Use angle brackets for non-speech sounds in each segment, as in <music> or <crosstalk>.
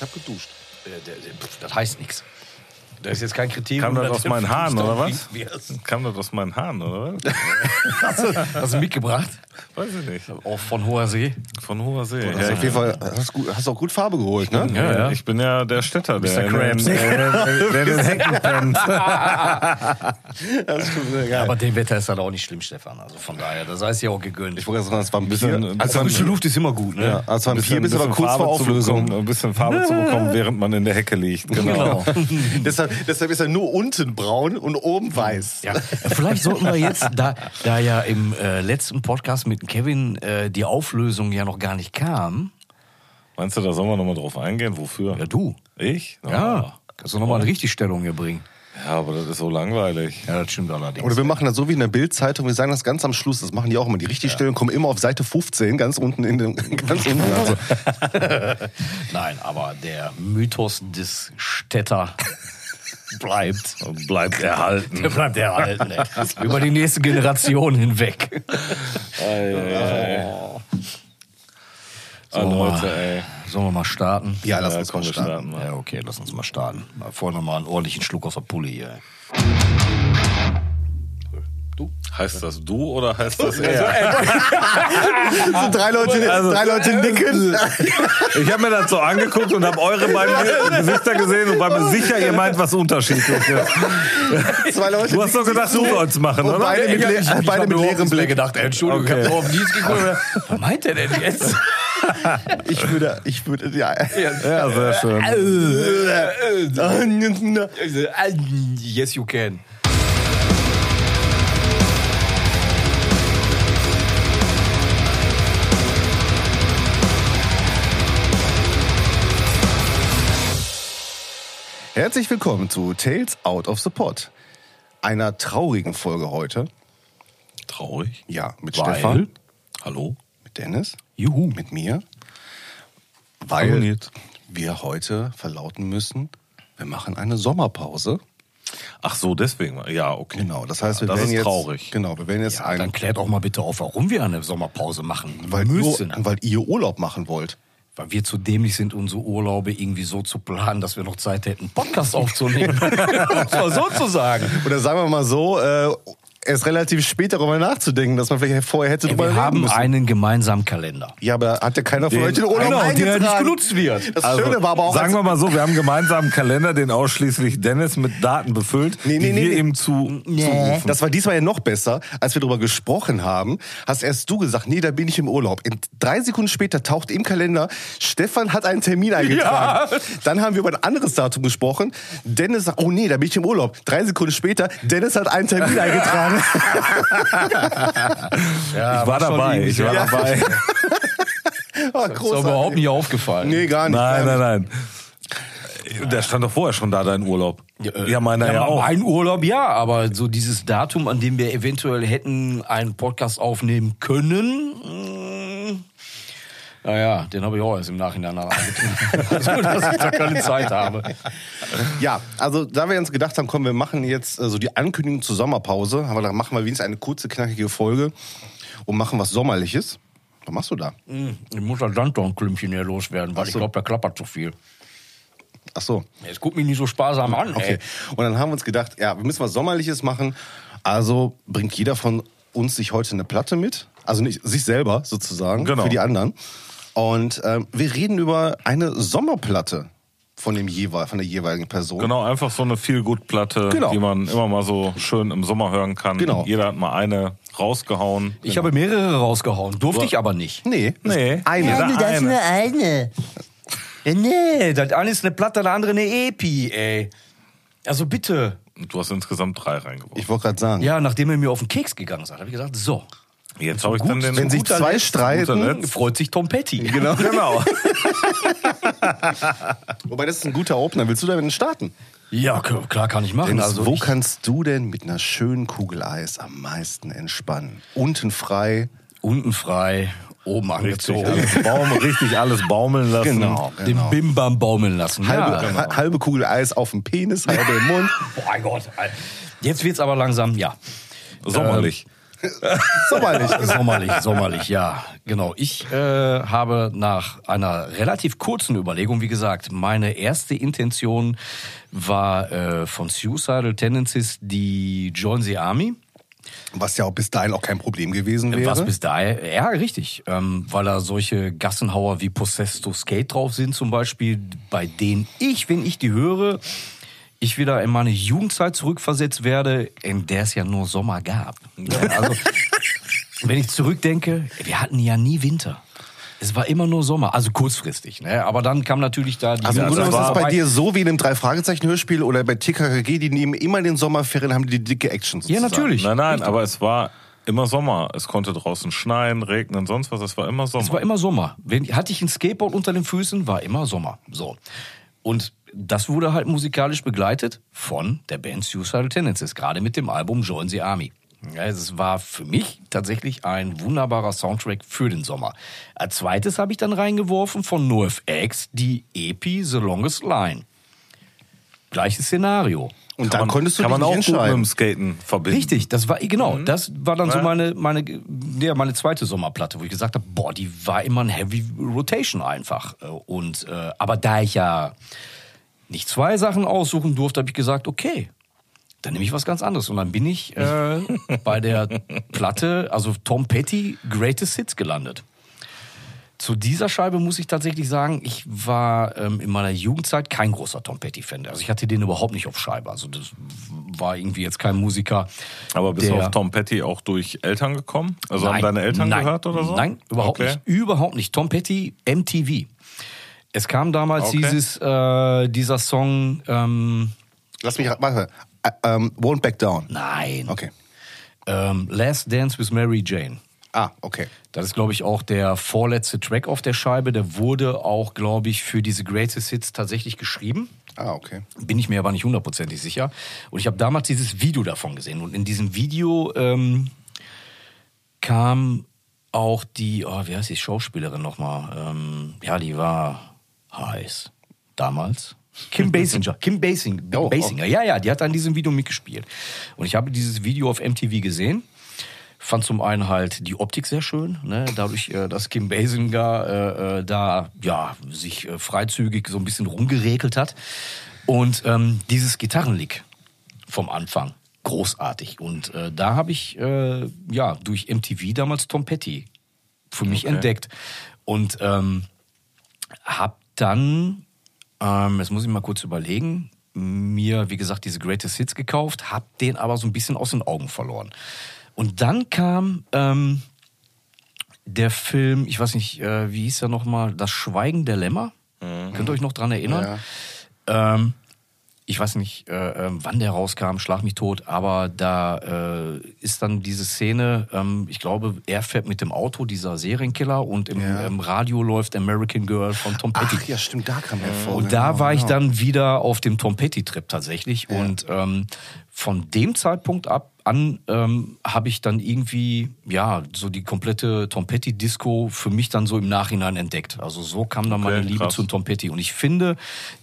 Ich habe geduscht. Äh, Das heißt nichts. Das ist jetzt kein Kriterium. <laughs> Kam das aus meinen Haaren, oder was? Kam das aus meinen Haaren, oder was? Hast du, hast du mitgebracht? Weiß ich nicht. Auch von hoher See. Von hoher See. Hast Ja, du auf jeden Fall hast, gut, hast auch gut Farbe geholt, ne? Ja, ja. Ich bin ja der Städter, der äh, der in den Hecken pennt. <laughs> Das ist schon sehr geil. Aber dem Wetter ist das auch nicht schlimm, Stefan. Also von daher, das heißt ja auch gegönnt. ich wollte sagen, das war ein Bisschen- bisschen. Also, frische Luft ist immer gut, ne? Ja, als Vampir bist du aber kurz Farbe vor zu Auflösung. bekommen, ein bisschen Farbe zu bekommen, während man in der Hecke liegt. <laughs> Genau. deshalb, deshalb ist er nur unten braun und oben weiß. Ja, vielleicht sollten wir jetzt, da, da ja im äh, letzten Podcast mit Kevin äh, die Auflösung ja noch gar nicht kam. Meinst du, da sollen wir nochmal drauf eingehen? Wofür? Ja, du. Ich? Ja. Kannst du nochmal eine Richtigstellung hier bringen? Ja, aber das ist so langweilig. Ja, das stimmt allerdings. Oder wir machen das so wie in der Bild-Zeitung, wir sagen das ganz am Schluss, das machen die auch immer. Die Richtigstellungen kommen immer auf Seite 15, ganz unten in dem, <laughs> ganz unten. Also, <laughs> Nein, aber der Mythos des Städter <laughs> bleibt. Und bleibt erhalten. Der bleibt erhalten. ey. <laughs> Über die nächste Generation hinweg. Ah, Sollen wir Leute, mal- ey. Sollen wir mal starten? ja, lass Ja, uns mal starten. starten. Ja, okay, lass uns mal starten. Mal Vorher noch mal einen ordentlichen Schluck aus der Pulle hier. ey. Heißt das du oder heißt das er? So drei Leute, drei Leute nicken. Ich habe mir das so angeguckt und habe eure beiden Gesichter gesehen und war mir sicher, ihr meint was Unterschiedliches. Zwei Leute Du hast doch gedacht, du sollst machen, oder? beide mit, le Ich beide mit leerem überhaupt Blick. gedacht, ey, Entschuldigung, Okay. ich hab nur auf Nils geguckt. Was meint der denn jetzt? Ich würde, ich würde, ja. Ja, sehr schön. yes, you can. Herzlich willkommen zu Tales Out of the Pot. Einer traurigen Folge heute. Traurig. Ja, mit Weil? Stefan, Hallo? mit Dennis, Juhu. mit mir. Weil Nils. wir heute verlauten müssen, wir machen eine Sommerpause. Ach so, deswegen. Ja, okay. Genau, das heißt, wir das werden ist jetzt traurig. Genau, wir werden jetzt Ja, ein, dann klärt auch mal bitte auf, warum wir eine Sommerpause machen weil, müssen. ihr, weil ihr Urlaub machen wollt. Weil wir zu dämlich sind, unsere Urlaube irgendwie so zu planen, dass wir noch Zeit hätten, einen Podcast aufzunehmen. <laughs> Man so zu sagen. Oder sagen wir mal so, äh, erst relativ spät darüber nachzudenken, dass man vielleicht vorher hätte drüber Wir haben müssen. einen gemeinsamen Kalender. Ja, aber hat ja keiner von euch den Urlaub Genau, der nicht genutzt wird. Das Schöne war aber auch, Also, sagen wir mal so, wir haben einen Kalender, den ausschließlich Dennis mit Daten befüllt, Nee, nee, die nee, wir nee. ihm zu, zurufen. Das war diesmal ja noch besser, als wir darüber gesprochen haben. Hast erst du gesagt, nee, da bin ich im Urlaub. In drei Sekunden später taucht im Kalender, Stefan hat einen Termin eingetragen. Dann haben wir über ein anderes Datum gesprochen. Dennis sagt, oh nee, da bin ich im Urlaub. Drei Sekunden später, Dennis hat einen Termin <laughs> eingetragen. <laughs> Ja, ich war dabei, ich war Ja. dabei. <laughs> Oh, Ist aber überhaupt nicht aufgefallen. Nee, gar nicht. Nein, nein, nein. Der stand doch vorher schon da, dein Urlaub. Ja, meiner ja, Ja, auch. Ein Urlaub, ja, aber so dieses Datum, an dem wir eventuell hätten einen Podcast aufnehmen können, mh, naja, den habe ich auch erst im Nachhinein so, <laughs> dass ich da keine Zeit habe. Ja, also da wir uns gedacht haben, komm, wir machen jetzt so die Ankündigung zur Sommerpause, haben wir gedacht, machen wir wenigstens eine kurze, knackige Folge und machen was Sommerliches. Was machst du da? Ich muss das Sanddornklümpchen hier loswerden, weil Ach ich so. glaube, da klappert zu viel. Ach so. Jetzt guck mich nicht so sparsam an. Okay. Ey. Und dann haben wir uns gedacht, ja, wir müssen was Sommerliches machen. Also bringt jeder von uns sich heute eine Platte mit. Also nicht sich selber sozusagen, Genau. für die anderen. Und ähm, wir reden über eine Sommerplatte von, dem jeweil, von der jeweiligen Person. Genau, einfach so eine Feel-Good-Platte, Genau. die man immer mal so schön im Sommer hören kann. Genau. Jeder hat mal eine rausgehauen. Ich habe mehrere rausgehauen, durfte ich aber nicht. Nee, das Nee. ist eine. Ja, das ist eine. nur eine. Ja, nee, das eine ist eine Platte, der andere eine Epi, ey. Also bitte. Du hast insgesamt drei reingeworfen. Ich wollte gerade sagen, Ja, nachdem er mir auf den Keks gegangen ist, habe ich gesagt, so. Jetzt habe ich dann den. wenn sich zwei Letzt, streiten. Freut sich Tom Petty. Genau. <laughs> Genau. <laughs> wobei das ist ein guter Opener. Willst du damit starten? Ja, klar kann ich machen. Dennis, also wo ich, kannst du denn mit einer schönen Kugel Eis am meisten entspannen? Unten frei. unten frei, oben Richtig, angezogen. alles baumeln, richtig alles baumeln lassen. Genau. Den Bimbam baumeln lassen. Halbe, ja. ha- halbe Kugel Eis auf dem Penis, halbe im Mund. <laughs> Oh mein Gott. Jetzt wird's aber langsam, ja. Sommerlich. Sommerlich. Sommerlich, sommerlich, ja, genau. Ich äh, habe nach einer relativ kurzen Überlegung, wie gesagt, meine erste Intention war äh, von Suicidal Tendencies die Join the Army. Was ja auch bis dahin auch kein Problem gewesen wäre. Was bis dahin, ja, richtig. Ähm, weil da solche Gassenhauer wie Possessed to Skate drauf sind, zum Beispiel, bei denen ich, wenn ich die höre, ich wieder in meine Jugendzeit zurückversetzt werde, in der es ja nur Sommer gab. Ja, also, <laughs> wenn ich zurückdenke, wir hatten ja nie Winter. Es war immer nur Sommer, also kurzfristig. Ne? Aber dann kam natürlich da die Also im Grunde genommen ist es bei dir so wie in einem Drei-Fragezeichen-Hörspiel oder bei TKKG, die nehmen immer in den Sommerferien, haben die, dicke Action Ja, sozusagen. natürlich. Nein, nein, aber es war immer Sommer. Es konnte draußen schneien, regnen, sonst was. Es war immer Sommer. Es war immer Sommer. Wenn, hatte ich ein Skateboard unter den Füßen, war immer Sommer. So. Und das wurde halt musikalisch begleitet von der Band Suicidal Tendencies, gerade mit dem Album Join the Army. Ja, es war für mich tatsächlich ein wunderbarer Soundtrack für den Sommer. Als zweites habe ich dann reingeworfen von NoFX die EP The Longest Line. Gleiches Szenario. Und kann dann man, konntest du kann dich man auch nicht gut mit dem entscheiden. Skaten verbinden. Richtig, das war genau, das war dann so Ja. meine meine ja, meine zweite Sommerplatte, wo ich gesagt habe, boah, die war immer ein Heavy Rotation einfach Äh, und äh, aber da ich ja nicht zwei Sachen aussuchen durfte, habe ich gesagt, okay, dann nehme ich was ganz anderes und dann bin ich äh, <laughs> bei der Platte, also Tom Petty Greatest Hits gelandet. Zu dieser Scheibe muss ich tatsächlich sagen, ich war ähm, in meiner Jugendzeit kein großer Tom Petty-Fan. Also ich hatte den überhaupt nicht auf Scheibe. Also das war irgendwie jetzt kein Musiker. Aber bist du auf Tom Petty auch durch Eltern gekommen? Also haben Nein, deine Eltern nein, gehört oder so? Nein, überhaupt Okay. nicht. Überhaupt nicht. Tom Petty, MTV. Es kam damals Okay. dieses, äh, dieser Song, ähm, Lass mich, warte, äh, ähm, Won't Back Down. nein, Okay. ähm, Last Dance with Mary Jane. Ah, okay. Das ist, glaube ich, auch der vorletzte Track auf der Scheibe. Der wurde auch, glaube ich, für diese Greatest Hits tatsächlich geschrieben. Ah, okay. Bin ich mir aber nicht hundertprozentig sicher. Und ich habe damals dieses Video davon gesehen. Und in diesem Video ähm, kam auch die, oh, wie heißt die Schauspielerin nochmal? Ähm, ja, die war heiß damals. Kim Basinger. Kim Basing, Oh, Basinger. Ja, ja, die hat an diesem Video mitgespielt. Und ich habe dieses Video auf MTV gesehen. Fand zum einen halt die Optik sehr schön, ne? dadurch, äh, dass Kim Basinger äh, äh, da ja sich äh, freizügig so ein bisschen rumgeregelt hat. Und ähm, dieses Gitarrenlick vom Anfang, großartig. Und äh, da habe ich äh, ja durch MTV damals Tom Petty für mich Okay. entdeckt. Und ähm, hab dann, ähm, jetzt muss ich mal kurz überlegen, mir, wie gesagt, diese Greatest Hits gekauft, hab den aber so ein bisschen aus den Augen verloren. Und dann kam ähm, der Film, ich weiß nicht, äh, wie hieß er nochmal, Das Schweigen der Lämmer. Könnt ihr euch noch dran erinnern? Ähm, ich weiß nicht, äh, ähm, wann der rauskam, schlag mich tot, aber da äh, ist dann diese Szene, ähm, ich glaube, er fährt mit dem Auto, dieser Serienkiller, und im, Ja. im Radio läuft American Girl von Tom Petty. Ach ja, stimmt, da kam er vor. Und da genau, war ich genau. dann wieder auf dem Tom Petty-Trip tatsächlich. Und ähm, von dem Zeitpunkt ab an ähm, habe ich dann irgendwie, ja, so die komplette Tom Petty-Disco für mich dann so im Nachhinein entdeckt. Also so kam dann Okay, meine Liebe krass. zu Tom Petty. Und ich finde,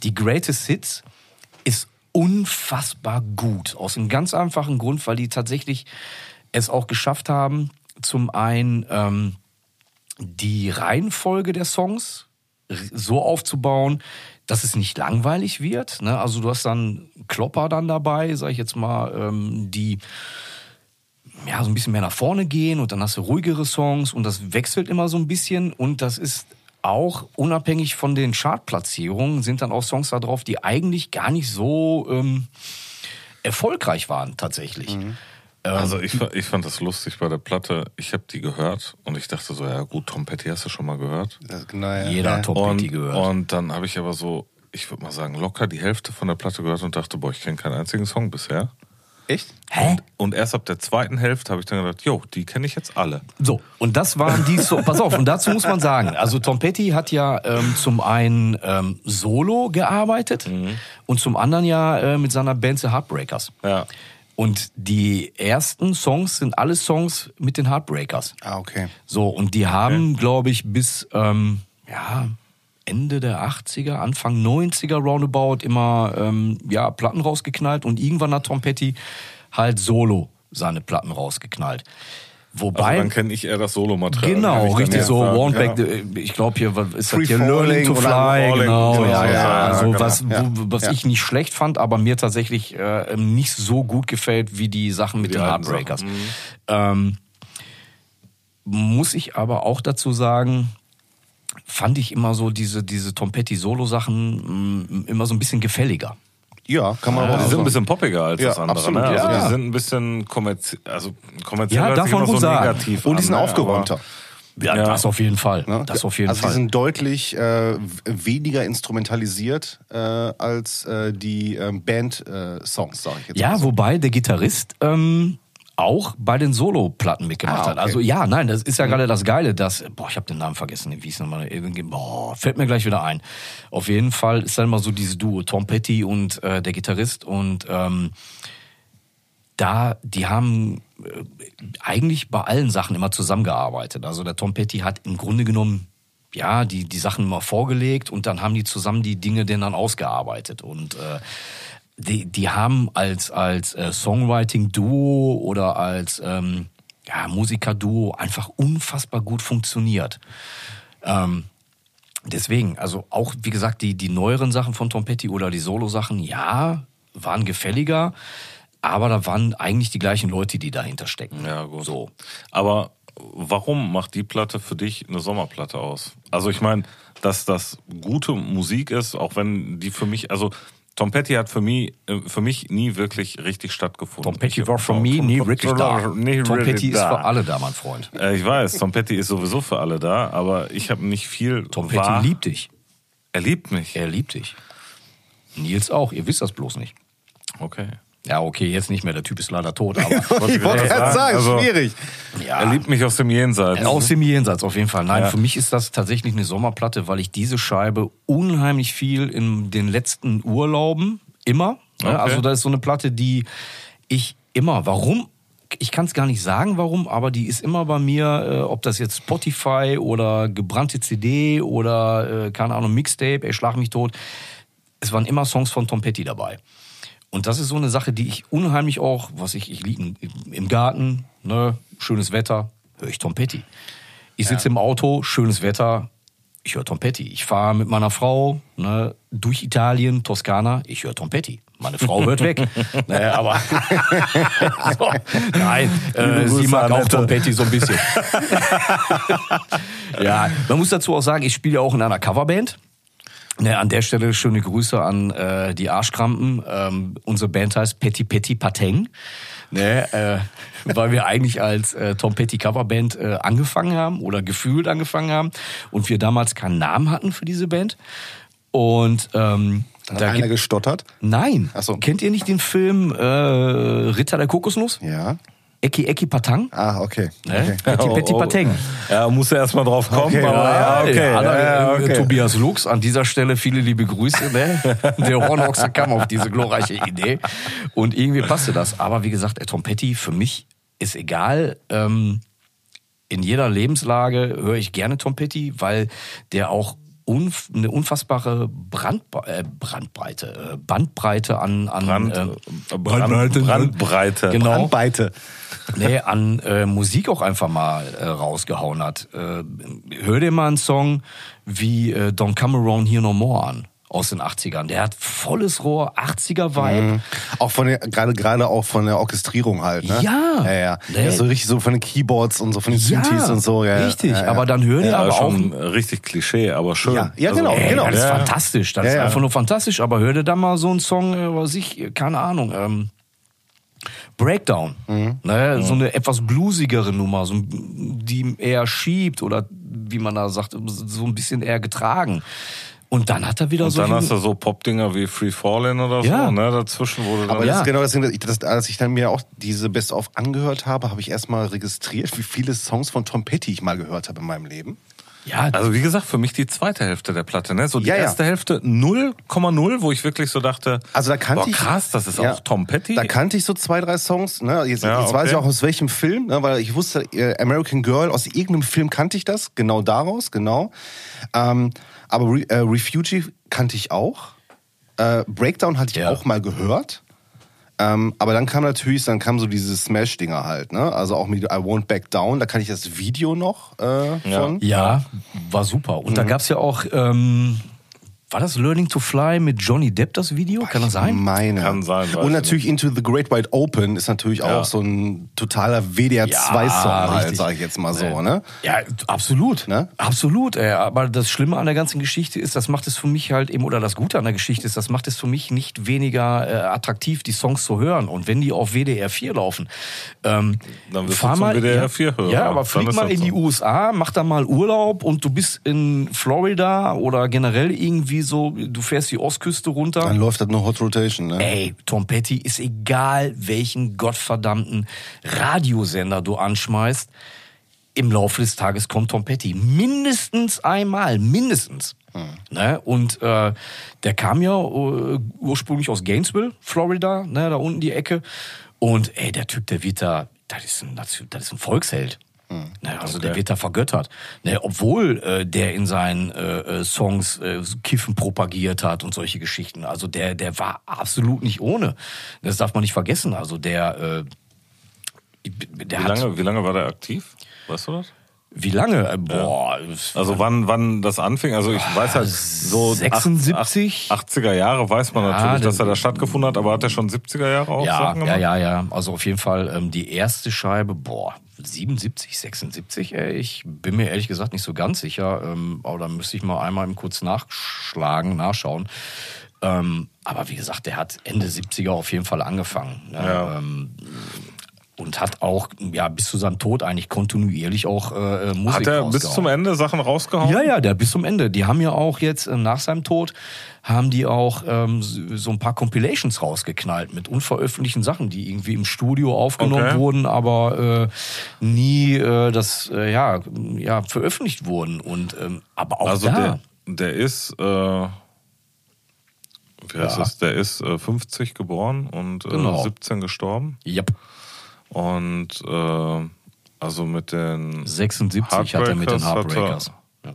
die Greatest Hits unfassbar gut. Aus einem ganz einfachen Grund, weil die tatsächlich es auch geschafft haben, zum einen ähm, die Reihenfolge der Songs so aufzubauen, dass es nicht langweilig wird. Ne? Also du hast dann Klopper dann dabei, sag ich jetzt mal, ähm, die ja so ein bisschen mehr nach vorne gehen und dann hast du ruhigere Songs und das wechselt immer so ein bisschen und das ist auch unabhängig von den Chartplatzierungen sind dann auch Songs da drauf, die eigentlich gar nicht so ähm, erfolgreich waren tatsächlich. Also ich, ich fand das lustig bei der Platte. Ich habe die gehört und ich dachte so, ja gut, Tom Petty hast du schon mal gehört. Das- genau, ja. Jeder ja. hat Tom und, Petty gehört. Und dann habe ich aber so, ich würde mal sagen, locker die Hälfte von der Platte gehört und dachte, boah, ich kenne keinen einzigen Song bisher. Echt? Hä? Und erst ab der zweiten Hälfte habe ich dann gedacht, jo, die kenne ich jetzt alle. So, und das waren die so, pass auf, und dazu muss man sagen, also Tom Petty hat ja ähm, zum einen ähm, solo gearbeitet und zum anderen ja äh, mit seiner Band The Heartbreakers. Ja. Und die ersten Songs sind alle Songs mit den Heartbreakers. Ah, okay. So, und die haben, glaube ich, bis ähm, ja, Ende der 80er, Anfang 90er roundabout immer ähm, ja, Platten rausgeknallt und irgendwann hat Tom Petty halt solo seine Platten rausgeknallt. Wobei, Also dann kenne ich eher das Solomaterial. Genau, richtig so. Want ja. Ich glaube hier, was ist Free das hier? Learning to Fly, genau. so, Ja, ja, ja, ja, also genau, was, ja. was ich nicht schlecht fand, aber mir tatsächlich äh, nicht so gut gefällt wie die Sachen mit Die den Heartbreakers. Mhm. Ähm, muss ich aber auch dazu sagen, fand ich immer so diese, diese Tom Petty Solo-Sachen mh, immer so ein bisschen gefälliger. Ja, kann man Ja, aber die auch sind ein bisschen poppiger als Ja, das andere. absolut, ne? Also ja. die sind ein bisschen kommerziell, also kommerziell Ja, immer gut so sagen. negativ Und die an, sind ne? aufgeräumter. Ja, Ja. das auf jeden Fall. Ne? Das auf jeden also Fall. die sind deutlich äh, weniger instrumentalisiert äh, als äh, die ähm, Band-Songs, sage ich jetzt Ja, mal so. wobei der Gitarrist ähm, auch bei den Solo-Platten mitgemacht Ah, okay. hat. Also ja, nein, das ist ja gerade das Geile, dass, boah, ich habe den Namen vergessen, wie hieß nochmal, irgendwie, boah, fällt mir gleich wieder ein. Auf jeden Fall ist dann immer so dieses Duo, Tom Petty und äh, der Gitarrist und ähm, da, die haben äh, eigentlich bei allen Sachen immer zusammengearbeitet. Also der Tom Petty hat im Grunde genommen ja, die, die Sachen immer vorgelegt und dann haben die zusammen die Dinge denn dann ausgearbeitet. Und äh, die, die haben als, als äh, Songwriting-Duo oder als ähm, ja, Musiker-Duo einfach unfassbar gut funktioniert. Ähm, deswegen, also auch, wie gesagt, die, die neueren Sachen von Tom Petty oder die Solo-Sachen, ja, waren gefälliger, aber da waren eigentlich die gleichen Leute, die dahinter stecken. Ja, gut. So. Aber warum macht die Platte für dich eine Sommerplatte aus? Also ich meine, dass das gute Musik ist, auch wenn die für mich, also Tom Petty hat für mich, äh, für mich nie wirklich richtig stattgefunden. Tom Petty war für mich nie wirklich da. Tom Petty ist für alle da, mein Freund. Äh, ich weiß, Tom Petty ist sowieso für alle da, aber ich habe nicht viel. Tom Petty liebt dich. Er liebt mich. Er liebt dich. Nils auch, ihr wisst das bloß nicht. Okay. Ja, okay, jetzt nicht mehr, der Typ ist leider tot, aber <laughs> Ich wollte Ja, gerade sagen, also- schwierig. ja. Er liebt mich aus dem Jenseits. Aus dem Jenseits auf jeden Fall. Nein, Ja. für mich ist das tatsächlich eine Sommerplatte, weil ich diese Scheibe unheimlich viel in den letzten Urlauben immer. Okay. Ja, also das ist so eine Platte, die ich immer, warum? Ich kann es gar nicht sagen, warum, aber die ist immer bei mir, äh, ob das jetzt Spotify oder gebrannte CD oder, äh, keine Ahnung, Mixtape, ey, schlag mich tot. Es waren immer Songs von Tom Petty dabei. Und das ist so eine Sache, die ich unheimlich auch, was ich, ich liege im Garten, ne, schönes Wetter, höre ich Tom Petty. Ich sitze im Auto, schönes Wetter, ich höre Tom Petty. Ich fahre mit meiner Frau ne, durch Italien, Toskana, ich höre Tom Petty. Meine Frau hört weg. <laughs> naja, aber <laughs> so, nein, äh, sie mag auch. Tom Petty so ein bisschen. <laughs> ja, man muss dazu auch sagen, ich spiele ja auch in einer Coverband. Ne, an der Stelle schöne Grüße an äh, die Arschkrampen. Ähm, unsere Band heißt Petty Petty Pateng. Ne, äh, <laughs> weil wir eigentlich als äh, Tom Petty Coverband äh, angefangen haben oder gefühlt angefangen haben und wir damals keinen Namen hatten für diese Band. Und ähm, Hat da einer gestottert? nein, Ach so. kennt ihr nicht den Film äh, Ritter der Kokosnuss? Ja. Eki Eki Patang? Ah, okay. Oh, oh. Pateng. Ja, muss er erstmal drauf kommen. Okay, aber, ja, okay. Ja, Ja, äh, okay. Tobias Lux, an dieser Stelle viele liebe Grüße. Ne? <laughs> Der Hornochse kam auf diese glorreiche Idee. Und irgendwie passte das. Aber wie gesagt, Petty, für mich ist egal. Ähm, in jeder Lebenslage höre ich gerne Tom Petty, weil der auch unf eine unfassbare Brandbe äh, Brandbreite, äh, Bandbreite an, an Brand, äh, Brand, Brandbreite. Genau. Brandweite. Nee, an äh, Musik auch einfach mal äh, rausgehauen hat. Äh, hör dir mal einen Song wie äh, Don't Come Around Here No More an aus den 80ern. Der hat volles Rohr, 80er-Vibe. Auch von der, gerade, gerade auch von der Orchestrierung halt, ne? Ja. Ja, ja. Nee. ja so richtig so von den Keyboards und so von den Synthes und so, ja. richtig. Ja, ja. Aber dann hör dir Ja, aber auch richtig Klischee, aber schön. Ja, ja, genau, Ey, genau. Das ist Ja, ja. fantastisch. Das Ja, ist ja. einfach nur fantastisch. Aber hör dir da mal so einen Song, äh, was ich, keine Ahnung, ähm, Breakdown. Mhm. Ne? So eine etwas bluesigere Nummer, so, die eher schiebt oder wie man da sagt, so ein bisschen eher getragen. Und dann hat er wieder Und so. dann hast du so Pop-Dinger wie Free Fallin' oder so, Ja. ne, dazwischen, wo du dann Aber Ja. das ist genau das Ding, dass ich, das, als ich dann mir auch diese Best-of angehört habe, habe ich erstmal registriert, wie viele Songs von Tom Petty ich mal gehört habe in meinem Leben. Ja, Also wie gesagt, für mich die zweite Hälfte der Platte, ne? So die Ja, ja. erste Hälfte 0,0, wo ich wirklich so dachte, Also da kannte boah, ich. krass, das ist Ja. auch Tom Petty. Da kannte ich so zwei, drei Songs. Ne? Jetzt, Ja, jetzt weiß okay. ich auch aus welchem Film, ne? weil ich wusste, äh, American Girl, aus irgendeinem Film kannte ich das, genau daraus, genau. Ähm, aber Re äh, Refugee kannte ich auch. Äh, Breakdown hatte ich Ja. auch mal gehört. Ähm, aber dann kam natürlich, dann kam so diese Smash-Dinger halt, ne? Also auch mit I Won't Back Down, da kann ich das Video noch äh, von. Ja, war super. Und da gab's ja auch, ähm, war das Learning to Fly mit Johnny Depp das Video? Kann das sein? Meine. Kann sein, Und ich natürlich Into the Great Wide Open ist natürlich Ja. auch so ein totaler WDR2-Song Ja, halt, richtig. sag ich jetzt mal so, ne? Ja, absolut. Ne? Absolut. Ey. Aber das Schlimme an der ganzen Geschichte ist, das macht es für mich halt eben, oder das Gute an der Geschichte ist, das macht es für mich nicht weniger äh, attraktiv, die Songs zu hören. Und wenn die auf WDR 4 laufen, ähm, Dann wirst fahr du zum mal, WDR ja, 4 Hörer. Ja, aber flieg mal in die so. USA, mach da mal Urlaub und du bist in Florida oder generell irgendwie so, du fährst die Ostküste runter. Dann läuft das nur Hot Rotation, ne? Ey, Tom Petty ist egal, welchen gottverdammten Radiosender du anschmeißt. Im Laufe des Tages kommt Tom Petty. Mindestens einmal, mindestens. Ne? Und äh, der kam ja äh, ursprünglich aus Gainesville, Florida, ne? da unten die Ecke. Und ey, der Typ, der wird da, das ist ein, das ist ein Volksheld. Ne, also der wird da vergöttert. Ne, obwohl äh, der in seinen äh, äh, Songs äh, Kiffen propagiert hat und solche Geschichten. Also der, der war absolut nicht ohne. Das darf man nicht vergessen. Also der, äh, der Wie hat. lange, wie lange war der aktiv? Weißt du das? Wie lange? Äh, boah. Also wann, wann das anfing? Also ich weiß halt so 76? 80er Jahre weiß man Ja, natürlich, dass er da stattgefunden hat, aber hat er schon 70er Jahre auch ja, Sachen ja, gemacht? ja, ja. Also auf jeden Fall ähm, die erste Scheibe, boah, 77, 76, ey. Ich bin mir ehrlich gesagt nicht so ganz sicher. Ähm, aber da müsste ich mal einmal kurz nachschlagen, nachschauen. Ähm, aber wie gesagt, der hat Ende 70er auf jeden Fall angefangen. Ne? Ja. Ähm, und hat auch ja bis zu seinem Tod eigentlich kontinuierlich auch äh, Musik Hat er bis zum Ende Sachen rausgehauen? Ja, ja, der bis zum Ende. Die haben ja auch jetzt äh, nach seinem Tod haben die auch ähm, so so ein paar Compilations rausgeknallt mit unveröffentlichten Sachen, die irgendwie im Studio aufgenommen Okay. wurden, aber äh, nie äh, das äh, ja ja veröffentlicht wurden und ähm, aber auch Also da. der, der ist, äh, wie heißt Ja. das? Der ist äh, 50 geboren und äh, Genau. 17 gestorben. Yep. Und äh, also mit den 76 hat er mit den Heartbreakers Heartbreakers. Ja.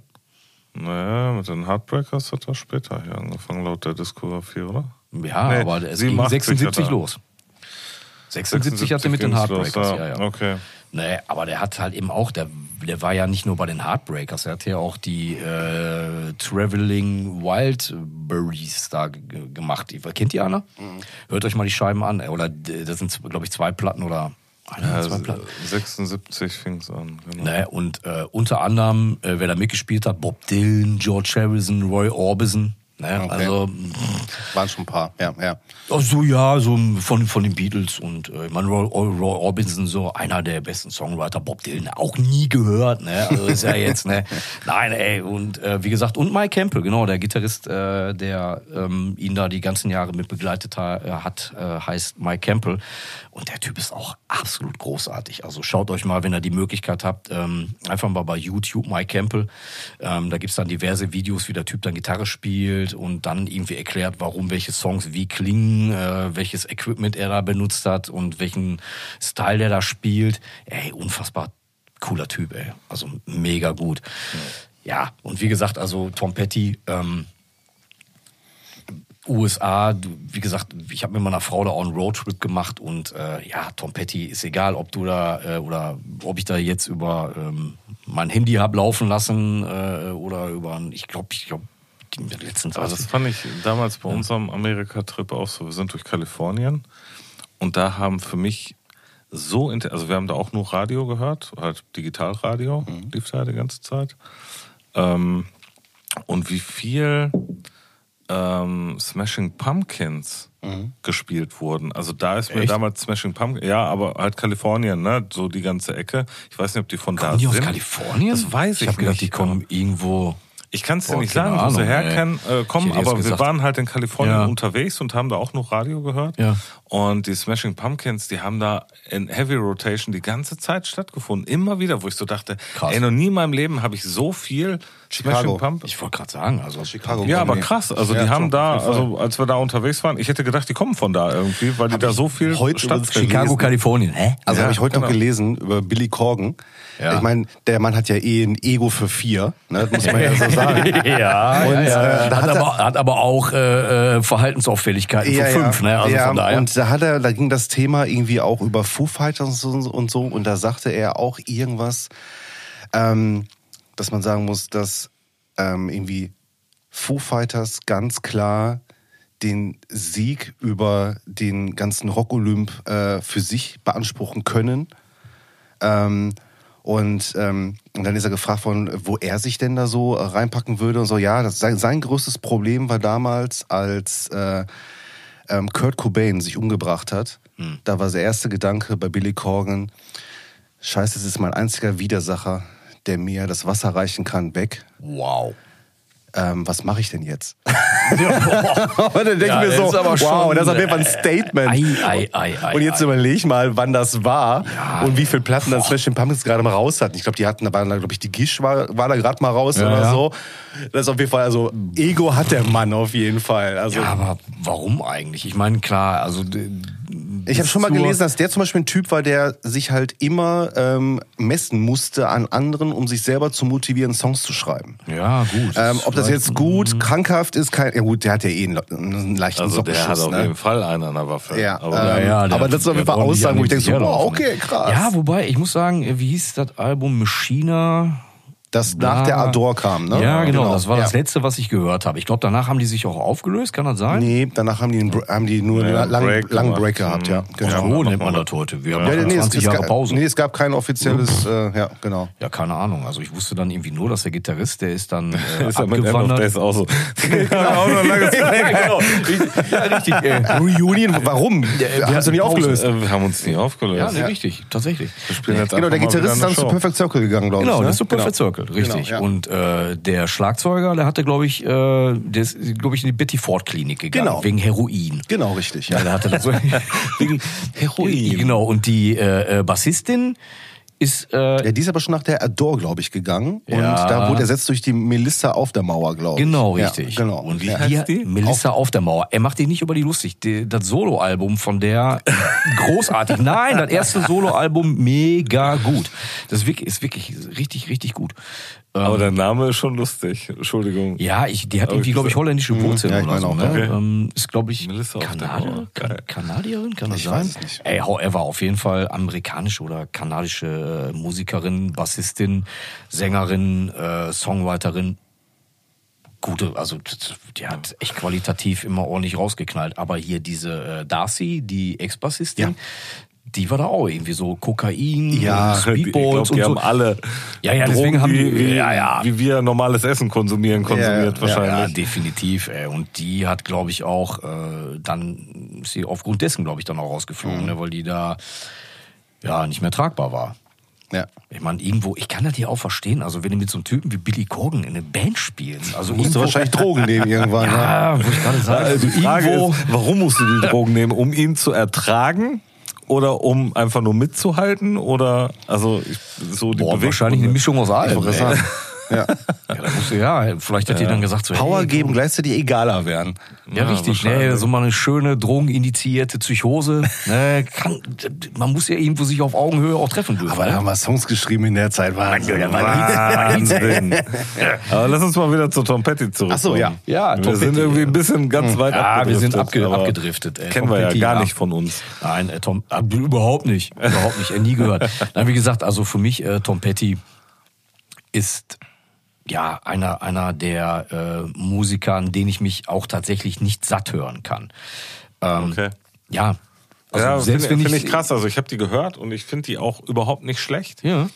Naja, mit den Heartbreakers hat er später hier angefangen, laut der Diskografie, oder? Ja, Nee, aber es 87 ging hat 76 er. los. 76, hat er mit den ging's los, Heartbreakers, ja, ja. Okay. Nee, aber der hat halt eben auch, der, der war ja nicht nur bei den Heartbreakers, er hat ja auch die äh, Traveling Wildberries da gemacht. Die- Kennt ihr einer? Hört euch mal die Scheiben an. Oder das sind, glaube ich, zwei Platten oder Ja, zwei Platten. 76 fing es an. Genau. Ne, und äh, unter anderem, äh, wer da mitgespielt hat, Bob Dylan, George Harrison, Roy Orbison. Ne? Okay. Also, Waren schon ein paar, ja, ja. Ach so, ja, so von, von den Beatles und äh, ich meine, Roy, Roy Orbison, so einer der besten Songwriter, Bob Dylan, auch nie gehört, ne? Also ist ja jetzt, ne? <laughs> Nein, ey, und äh, wie gesagt, und Mike Campbell, genau, der Gitarrist, äh, der ähm, ihn da die ganzen Jahre mit begleitet ha hat, äh, heißt Mike Campbell. Und der Typ ist auch absolut großartig. Also schaut euch mal, wenn ihr die Möglichkeit habt, ähm, einfach mal bei YouTube Mike Campbell. Ähm, da gibt's dann diverse Videos, wie der Typ dann Gitarre spielt und dann irgendwie erklärt, warum welche Songs wie klingen, äh, welches Equipment er da benutzt hat und welchen Style der da spielt. Ey, unfassbar cooler Typ, ey. Also mega gut. Ja, und wie gesagt, also Tom Petty, ähm, USA, wie gesagt, ich habe mit meiner Frau da auch einen Roadtrip gemacht und äh, ja, Tom Petty ist egal, ob du da äh, oder ob ich da jetzt über ähm, mein Handy hab laufen lassen äh, oder über, ein- ich glaube, ich glaube, letztens Aber das fand ich damals bei unserem Amerika-Trip auch so. Wir sind durch Kalifornien und da haben für mich so, also wir haben da auch nur Radio gehört, halt Digitalradio, lief da die ganze Zeit. Ähm, und wie viel ähm, Smashing Pumpkins gespielt wurden. Also da ist mir Echt? damals Smashing Pumpkins, ja, aber halt Kalifornien, ne, so die ganze Ecke. Ich weiß nicht, ob die von da Kommen die aus sind. Kalifornien? Das weiß ich Ich habe gedacht, nicht. die kommen irgendwo. Ich kann es dir nicht sagen, wo sie Ahnung, herkommen, äh, aber wir gesagt- waren halt in Kalifornien Ja. unterwegs und haben da auch noch Radio gehört. Ja. Und die Smashing Pumpkins, die haben da in Heavy Rotation die ganze Zeit stattgefunden. Immer wieder, wo ich so dachte, Krass. ey, noch nie in meinem Leben habe ich so viel Chicago. Smashing Pumpkins. Ich wollte gerade sagen, also Chicago. Ja, aber krass. Also Ja, die haben da, also als wir da unterwegs waren, ich hätte gedacht, die kommen von da irgendwie, weil die da so viel heute gelesen. Chicago, Kalifornien. Hä? Also Ja, habe ich heute noch genau. gelesen über Billy Corgan. Ja. Ich meine, der Mann hat ja eh ein Ego für vier, ne? das muss man ja so sagen. <laughs> <laughs> ja, Und, ja, ja. äh, hat, hat er- aber, hat aber auch äh, äh, Verhaltensauffälligkeiten Ja, für fünf, ne? Also von daher. Und da hat er, da ging das Thema irgendwie auch über Foo Fighters und so, und so. Und da sagte er auch irgendwas, ähm, dass man sagen muss, dass ähm, irgendwie Foo Fighters ganz klar den Sieg über den ganzen Rock-Olymp äh, für sich beanspruchen können. Ähm, und, ähm, und dann ist er gefragt worden, wo er sich denn da so äh, reinpacken würde und so. Ja, das, sein, sein größtes Problem war damals, als äh, ähm, Kurt Cobain sich umgebracht hat. Da war der erste Gedanke bei Billy Corgan, scheiße, es ist mein einziger Widersacher, der mir das Wasser reichen kann, weg. wow. Ähm, was mache ich denn jetzt? <laughs> Und dann denke Ja, ich mir so, wow, schon, das ist auf jeden Fall ein äh, Statement. ei, ei, ei, und jetzt ei. überleg mal, wann das war Ja. und wie viele Platten dann Smashing Pumpkins gerade mal raus hatten. Ich glaube, die hatten, da war, glaube ich, die Gish war, war da gerade mal raus Ja, oder ja. so. Das ist auf jeden Fall, also Ego hat der Mann auf jeden Fall. Also Ja, aber warum eigentlich? Ich meine, klar, also ich habe schon mal gelesen, dass der zum Beispiel ein Typ war, der sich halt immer ähm, messen musste an anderen, um sich selber zu motivieren, Songs zu schreiben. Ja, gut. Ähm, ob das jetzt gut, Mhm. krankhaft ist, kein, ja gut, der hat ja eh einen, einen leichten Also der hat auf ne? jeden Fall einen an der Waffe. Ja, aber ähm, Ja, ja, der- aber das ist auf jeden Fall Aussagen, wo ich denke so, herlaufen. okay, krass. Ja, wobei, ich muss sagen, wie hieß das Album Machina? Das nach Ja. der Adore kam, ne? Ja, genau, das war das ja. letzte, was ich gehört habe. Ich glaube, danach haben die sich auch aufgelöst, kann das sein? Nee, danach haben die, einen, haben die nur Ja, einen langen Break langen gemacht. Break gehabt, ja. Mhm. Genau. so Ja, nennt man das heute. Wir haben Ja, nee, es, 20 es, Jahre gab- Pause. nee, es gab kein offizielles, äh, ja, genau. Ja, keine Ahnung. Also ich wusste dann irgendwie nur, dass der Gitarrist, der ist dann <laughs> äh, ist abgewandert. Auch so. <laughs> auch noch lange genau. Ja, richtig. Äh, <laughs> Reunion, warum? wir Hast du nicht aufgelöst? Äh, Wir haben uns nie aufgelöst. ja, nee, richtig, tatsächlich. Genau, der Gitarrist ist dann zu. Perfect Circle gegangen, glaube Genau, ich. ne? das ist so Perfect Circle, richtig. Genau, ja. Und äh, der Schlagzeuger, der hatte, glaube ich, äh, der ist, glaube ich, in die Betty Ford Klinik gegangen, Genau. wegen Heroin. Genau, richtig. Ja, Ja. der hatte das so <laughs> <laughs> wegen Heroin. Genau. Und die äh, äh, Bassistin ist äh, Ja, die ist aber schon nach der Adore, glaube ich, gegangen. Und Ja. da wurde ersetzt durch die Melissa auf der Mauer, glaube ich. Genau, Ja, richtig. genau. Und wie die, heißt die? Melissa auf, der Mauer. Er macht die nicht über die lustig. Die, das Soloalbum von der <laughs> großartig. Nein, das erste Soloalbum mega gut. Das ist wirklich, ist wirklich richtig, richtig gut. Ähm, Aber der Name ist schon lustig. Entschuldigung. ja, ich, die hat Aber irgendwie, glaube ich, holländische Wurzeln ja, ich oder so. meine Ne? auch, okay. Ähm, ist, glaube ich, Melissa auf der Kanadier. Kanadierin, kann das Ich sein? weiß es nicht. Ey, however, auf jeden Fall amerikanische oder kanadische äh, Musikerin, Bassistin, Sängerin, äh, Songwriterin. Gute, also die hat echt qualitativ immer ordentlich rausgeknallt. Aber hier diese äh, Darcy, die Ex-Bassistin, Ja. die war da auch irgendwie so Kokain, Ja, und ich Speedballs die und so. haben alle Ja, ja, deswegen haben die- wie, ja, ja. wie wir normales Essen konsumieren, konsumiert Ja, ja, Ja, wahrscheinlich. definitiv. Ey. Und die hat, glaube ich, auch äh, dann ist sie aufgrund dessen, glaube ich, dann auch rausgeflogen, Mhm. ne, weil die da ja nicht mehr tragbar war. Ja. Ich meine, irgendwo, ich kann das hier auch verstehen. Also, wenn du mit so einem Typen wie Billy Corgan in eine Band spielst, also Musst du wahrscheinlich Drogen nehmen irgendwann. ne? <laughs> ja, wo ich gerade sage, also die Frage irgendwo, ist, warum musst du die Drogen nehmen? Um ihn zu ertragen? Oder um einfach nur mitzuhalten? Oder, also, ich, so die boah, wahrscheinlich eine Mischung aus allem. <laughs> Ja. Ja, du, ja, vielleicht hat die dann gesagt, so, Power hey, geben, gleichzeitig egaler werden. Ja, Ja, richtig. Ne, so mal eine schöne drogeninitiierte Psychose. Ne, kann, man muss ja irgendwo sich auf Augenhöhe auch treffen dürfen. Aber da ne? haben wir Songs geschrieben in der Zeit. Wahnsinn. Wahnsinn. <laughs> Aber lass uns mal wieder zu Tom Petty zurückkommen. Ach so, ja. Ja, wir Tom sind Petty, irgendwie ein bisschen ganz weit Ja, wir sind abgedriftet, abge abgedriftet. ey. Kennen Tom wir ja Petty, gar ja. nicht von uns. Nein, äh, Tom, äh, überhaupt nicht. Überhaupt nicht. Äh, nie gehört. <laughs> Nein, wie gesagt, also für mich, äh, Tom Petty ist ja einer, einer der äh, Musiker, an denen ich mich auch tatsächlich nicht satt hören kann. Ähm, Okay. Ja. Also ja, selbst finde find ich, ich krass. Also ich habe die gehört und ich finde die auch überhaupt nicht schlecht. Ja.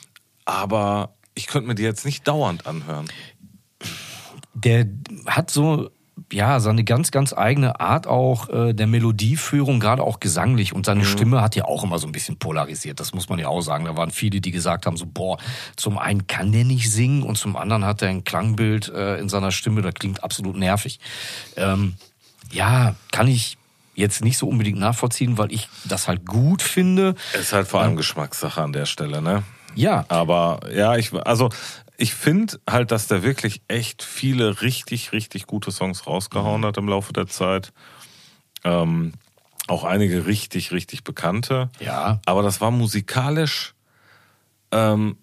Aber ich könnte mir die jetzt nicht dauernd anhören. der hat so ja seine ganz ganz eigene Art auch äh, der Melodieführung gerade auch gesanglich. Und seine Stimme hat ja auch immer so ein bisschen polarisiert das muss man ja auch sagen. Da waren viele die gesagt haben so boah zum einen kann der nicht singen und zum anderen hat er ein Klangbild äh, in seiner Stimme das klingt absolut nervig. Ähm, ja kann ich jetzt nicht so unbedingt nachvollziehen weil ich das halt gut finde. Ist halt vor allem Geschmackssache an der Stelle, ne? ja. Aber ja, ich also ich finde halt, dass der wirklich echt viele richtig, richtig gute Songs rausgehauen hat im Laufe der Zeit. Ähm, auch einige richtig, richtig bekannte. Ja. Aber das war musikalisch ähm,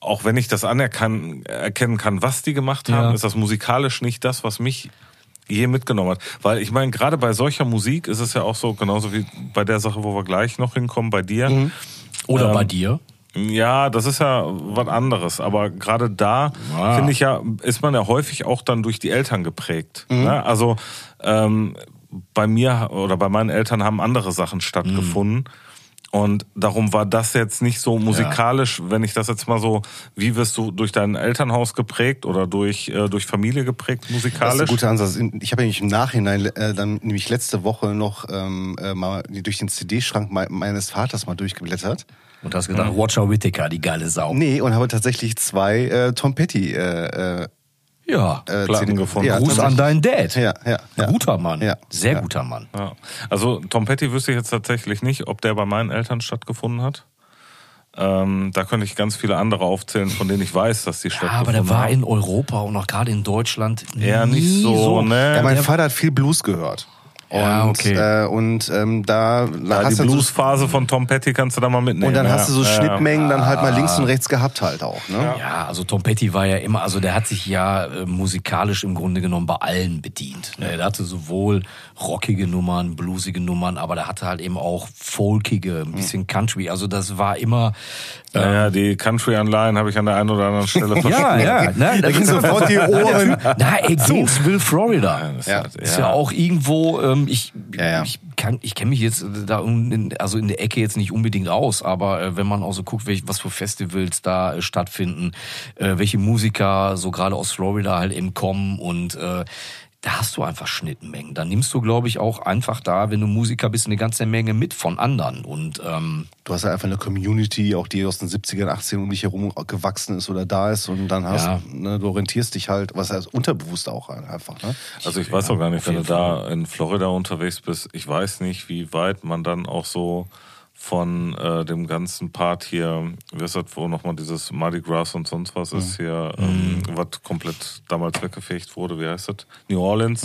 auch wenn ich das anerkennen erkennen kann, was die gemacht haben, Ja. ist das musikalisch nicht das, was mich je mitgenommen hat. Weil ich meine, gerade bei solcher Musik ist es ja auch so, genauso wie bei der Sache, wo wir gleich noch hinkommen, bei dir. Mhm. Oder Ähm, bei dir? Ja, das ist ja was anderes. Aber gerade da Ah. finde ich ja, ist man ja häufig auch dann durch die Eltern geprägt. Mhm. Ne? Also ähm, bei mir oder bei meinen Eltern haben andere Sachen stattgefunden. Und darum war das jetzt nicht so musikalisch, wenn ich das jetzt mal so, wie wirst du durch dein Elternhaus geprägt oder durch, äh, durch Familie geprägt Das ist ein musikalisch? guter Ansatz. Ich habe nämlich im Nachhinein, äh, dann nämlich letzte Woche noch ähm, äh, mal durch den CD-Schrank me meines Vaters mal durchgeblättert. Und hast gedacht, Roger Whittaker, die geile Sau. Nee, und habe tatsächlich zwei äh, Tom Petty äh, äh, Ja. äh, gefunden. Ja, Gruß an deinen Dad. Ja, ja, ja. Guter Mann. Ja. Sehr Ja. guter Mann. Ja. Also Tom Petty wüsste ich jetzt tatsächlich nicht, ob der bei meinen Eltern stattgefunden hat. Ähm, da könnte ich ganz viele andere aufzählen, von denen ich weiß, dass die Ja, stattgefunden aber der war haben. in Europa und auch gerade in Deutschland Eher nie nicht so, ne? Ja, mein Der- Vater hat viel Blues gehört. Und, Ja, okay. äh, und ähm, da, da Ja, die hast du so, Bluesphase von Tom Petty kannst du da mal mitnehmen. und dann ja. hast du so Ja, Schnittmengen dann halt mal links und rechts gehabt halt auch. Ne? Ja, also Tom Petty war ja immer, also der hat sich ja äh, musikalisch im Grunde genommen bei allen bedient. Ne, Der hatte sowohl rockige Nummern, bluesige Nummern, aber der hatte halt eben auch folkige, ein bisschen Country. Also das war immer. Ja, ja, die Country-Anleihen habe ich an der einen oder anderen Stelle <laughs> Ja, verstanden. ja. Ne, Da ging sofort die <laughs> Ohren. Na, ey, Gainesville, Florida. Das Ja. hat- Ist ja auch irgendwo, ähm, ich, Ja, ja. ich kann, ich kenne mich jetzt da in, also in der Ecke jetzt nicht unbedingt aus, aber äh, wenn man auch so guckt, welch, was für Festivals da äh, stattfinden, äh, welche Musiker so gerade aus Florida halt eben kommen und äh, da hast du einfach Schnittmengen. Da nimmst du, glaube ich, auch einfach da, wenn du Musiker bist, eine ganze Menge mit von anderen. Und ähm, Du hast ja einfach eine Community, auch die aus den 70ern, 80ern um dich herum gewachsen ist oder da ist und dann hast Ja. ne, du orientierst dich halt, was heißt unterbewusst auch einfach. Ne? Also ich weiß auch gar nicht, wenn du da in Florida unterwegs bist, ich weiß nicht, wie weit man dann auch so von äh, dem ganzen Part hier, wie ist das, wo nochmal dieses Mardi Gras und sonst was ist hier, ähm, was komplett damals weggefegt wurde, wie heißt das? New Orleans,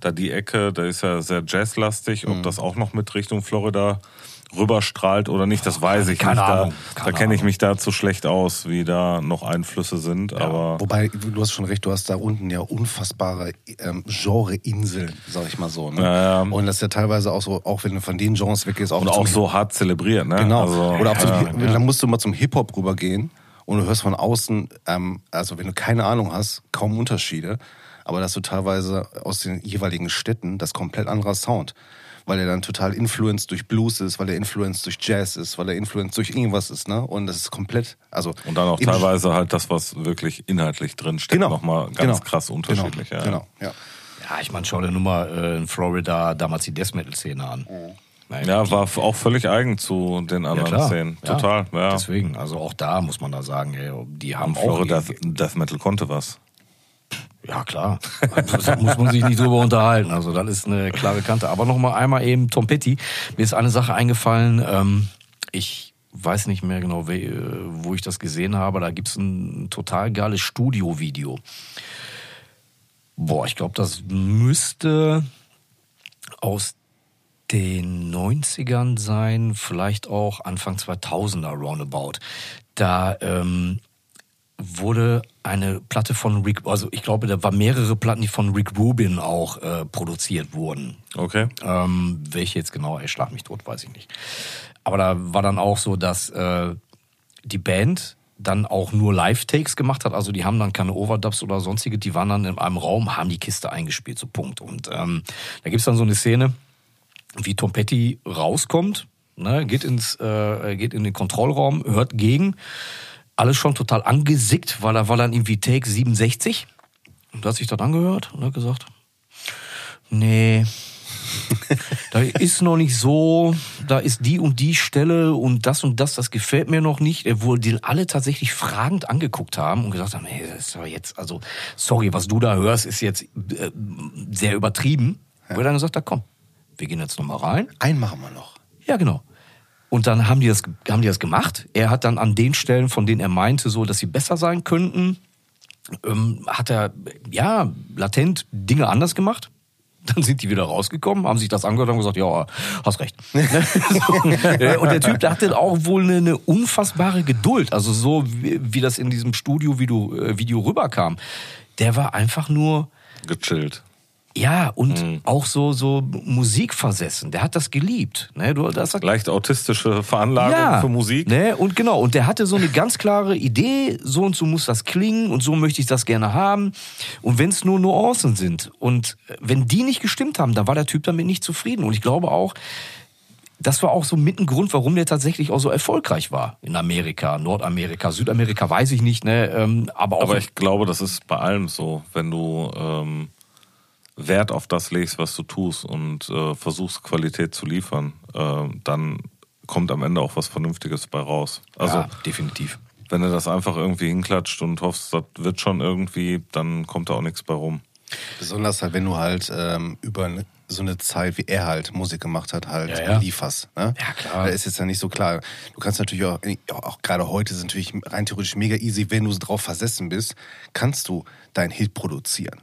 da die Ecke, da ist ja sehr jazzlastig, ob das auch noch mit Richtung Florida rüberstrahlt oder nicht, das weiß ich keine nicht. Ahnung, Da, da kenne ich mich da zu schlecht aus, wie da noch Einflüsse sind, aber Wobei, du hast schon recht, du hast da unten ja unfassbare ähm, Genre-Inseln, sag ich mal so. Ne? Ja, ja. Und das ist ja teilweise auch so, auch wenn du von den Genres weggehst, auch und auch so hart zelebriert, ne? Genau. Also, Oder auch zum, ja, dann musst du mal zum Hip-Hop rübergehen und du hörst von außen, ähm, also wenn du keine Ahnung hast, kaum Unterschiede. Aber dass du teilweise aus den jeweiligen Städten das komplett anderer Sound. Weil er dann total influenced durch Blues ist, weil er influenced durch Jazz ist, weil er influenced durch irgendwas ist, ne? Und das ist komplett, also. Und dann auch teilweise halt das, was wirklich inhaltlich drin steckt, Genau. nochmal ganz genau, krass unterschiedlich. Genau, ja. genau, ja. ja, ich meine, schau dir nur mal äh, in Florida damals die Death Metal-Szene an. Nein, Ja, war auch völlig eigen zu den Ja, anderen klar. Szenen. Ja. Total, ja. Deswegen, also auch da muss man da sagen, ey, die haben auch Florida irgendwie- Death Metal konnte was. Ja, klar. Da muss man sich nicht drüber unterhalten. Also, das ist eine klare Kante. Aber noch mal einmal eben Tom Petty. Mir ist eine Sache eingefallen. Ähm, ich weiß nicht mehr genau, äh, wo ich das gesehen habe. Da gibt's ein total geiles Studio-Video. Boah, ich glaube, das müsste aus den 90ern sein, vielleicht auch Anfang 2000er roundabout. Da ähm, wurde eine Platte von Rick, also ich glaube, da waren mehrere Platten, die von Rick Rubin auch äh, produziert wurden. Okay. Ähm, welche jetzt genau, ey, schlag mich tot, weiß ich nicht. Aber da war dann auch so, dass äh, die Band dann auch nur Live-Takes gemacht hat. Also die haben dann keine Overdubs oder sonstige, die waren dann in einem Raum, haben die Kiste eingespielt, so Punkt. Und ähm, da gibt's dann so eine Szene, wie Tom Petty rauskommt, ne, geht ins, äh, geht in den Kontrollraum, hört gegen, alles schon total angesickt, weil da war dann irgendwie Take 67 und hat sich das angehört und hat gesagt, nee, <laughs> da ist noch nicht so, da ist die und die Stelle und das und das, das gefällt mir noch nicht, wo die alle tatsächlich fragend angeguckt haben und gesagt haben, hey, das ist aber jetzt, also, sorry, was du da hörst, ist jetzt äh, sehr übertrieben. Wo er dann gesagt hat, komm, wir gehen jetzt nochmal rein. Einen machen wir noch. Ja, genau. Und dann haben die, das, haben die das gemacht. Er hat dann an den Stellen, von denen er meinte, so, dass sie besser sein könnten, ähm, hat er, ja, latent Dinge anders gemacht. Dann sind die wieder rausgekommen, haben sich das angehört und gesagt, ja, hast recht. so. <laughs> Und der Typ, der hatte auch wohl eine, eine unfassbare Geduld. Also so wie, wie das in diesem Studio-Video äh, Video rüberkam. Der war einfach nur Gechillt. Ja, und auch so, so musikversessen. Der hat das geliebt. Ne? Du, das hat, Leicht autistische Veranlagung für Musik. Ne? Und genau, und der hatte so eine ganz klare Idee, so und so muss das klingen und so möchte ich das gerne haben. Und wenn es nur Nuancen sind und äh, wenn die nicht gestimmt haben, dann war der Typ damit nicht zufrieden. Und ich glaube auch, das war auch so mit ein Grund, warum der tatsächlich auch so erfolgreich war in Amerika, Nordamerika, Südamerika, weiß ich nicht, ne? Ähm, aber auch Aber ich glaube, das ist bei allem so. Wenn du ähm, Wert auf das legst, was du tust und äh, versuchst, Qualität zu liefern, äh, dann kommt am Ende auch was Vernünftiges bei raus. Also, ja, definitiv. wenn du das einfach irgendwie hinklatscht und hoffst, das wird schon irgendwie, dann kommt da auch nichts bei rum. Besonders halt, wenn du halt ähm, über eine, so eine Zeit, wie er halt Musik gemacht hat, halt Ja, ja. lieferst. Ne? Ja, klar. Da ist jetzt ja nicht so klar. Du kannst natürlich auch, auch, auch gerade heute ist es natürlich rein theoretisch mega easy, wenn du drauf versessen bist, kannst du deinen Hit produzieren.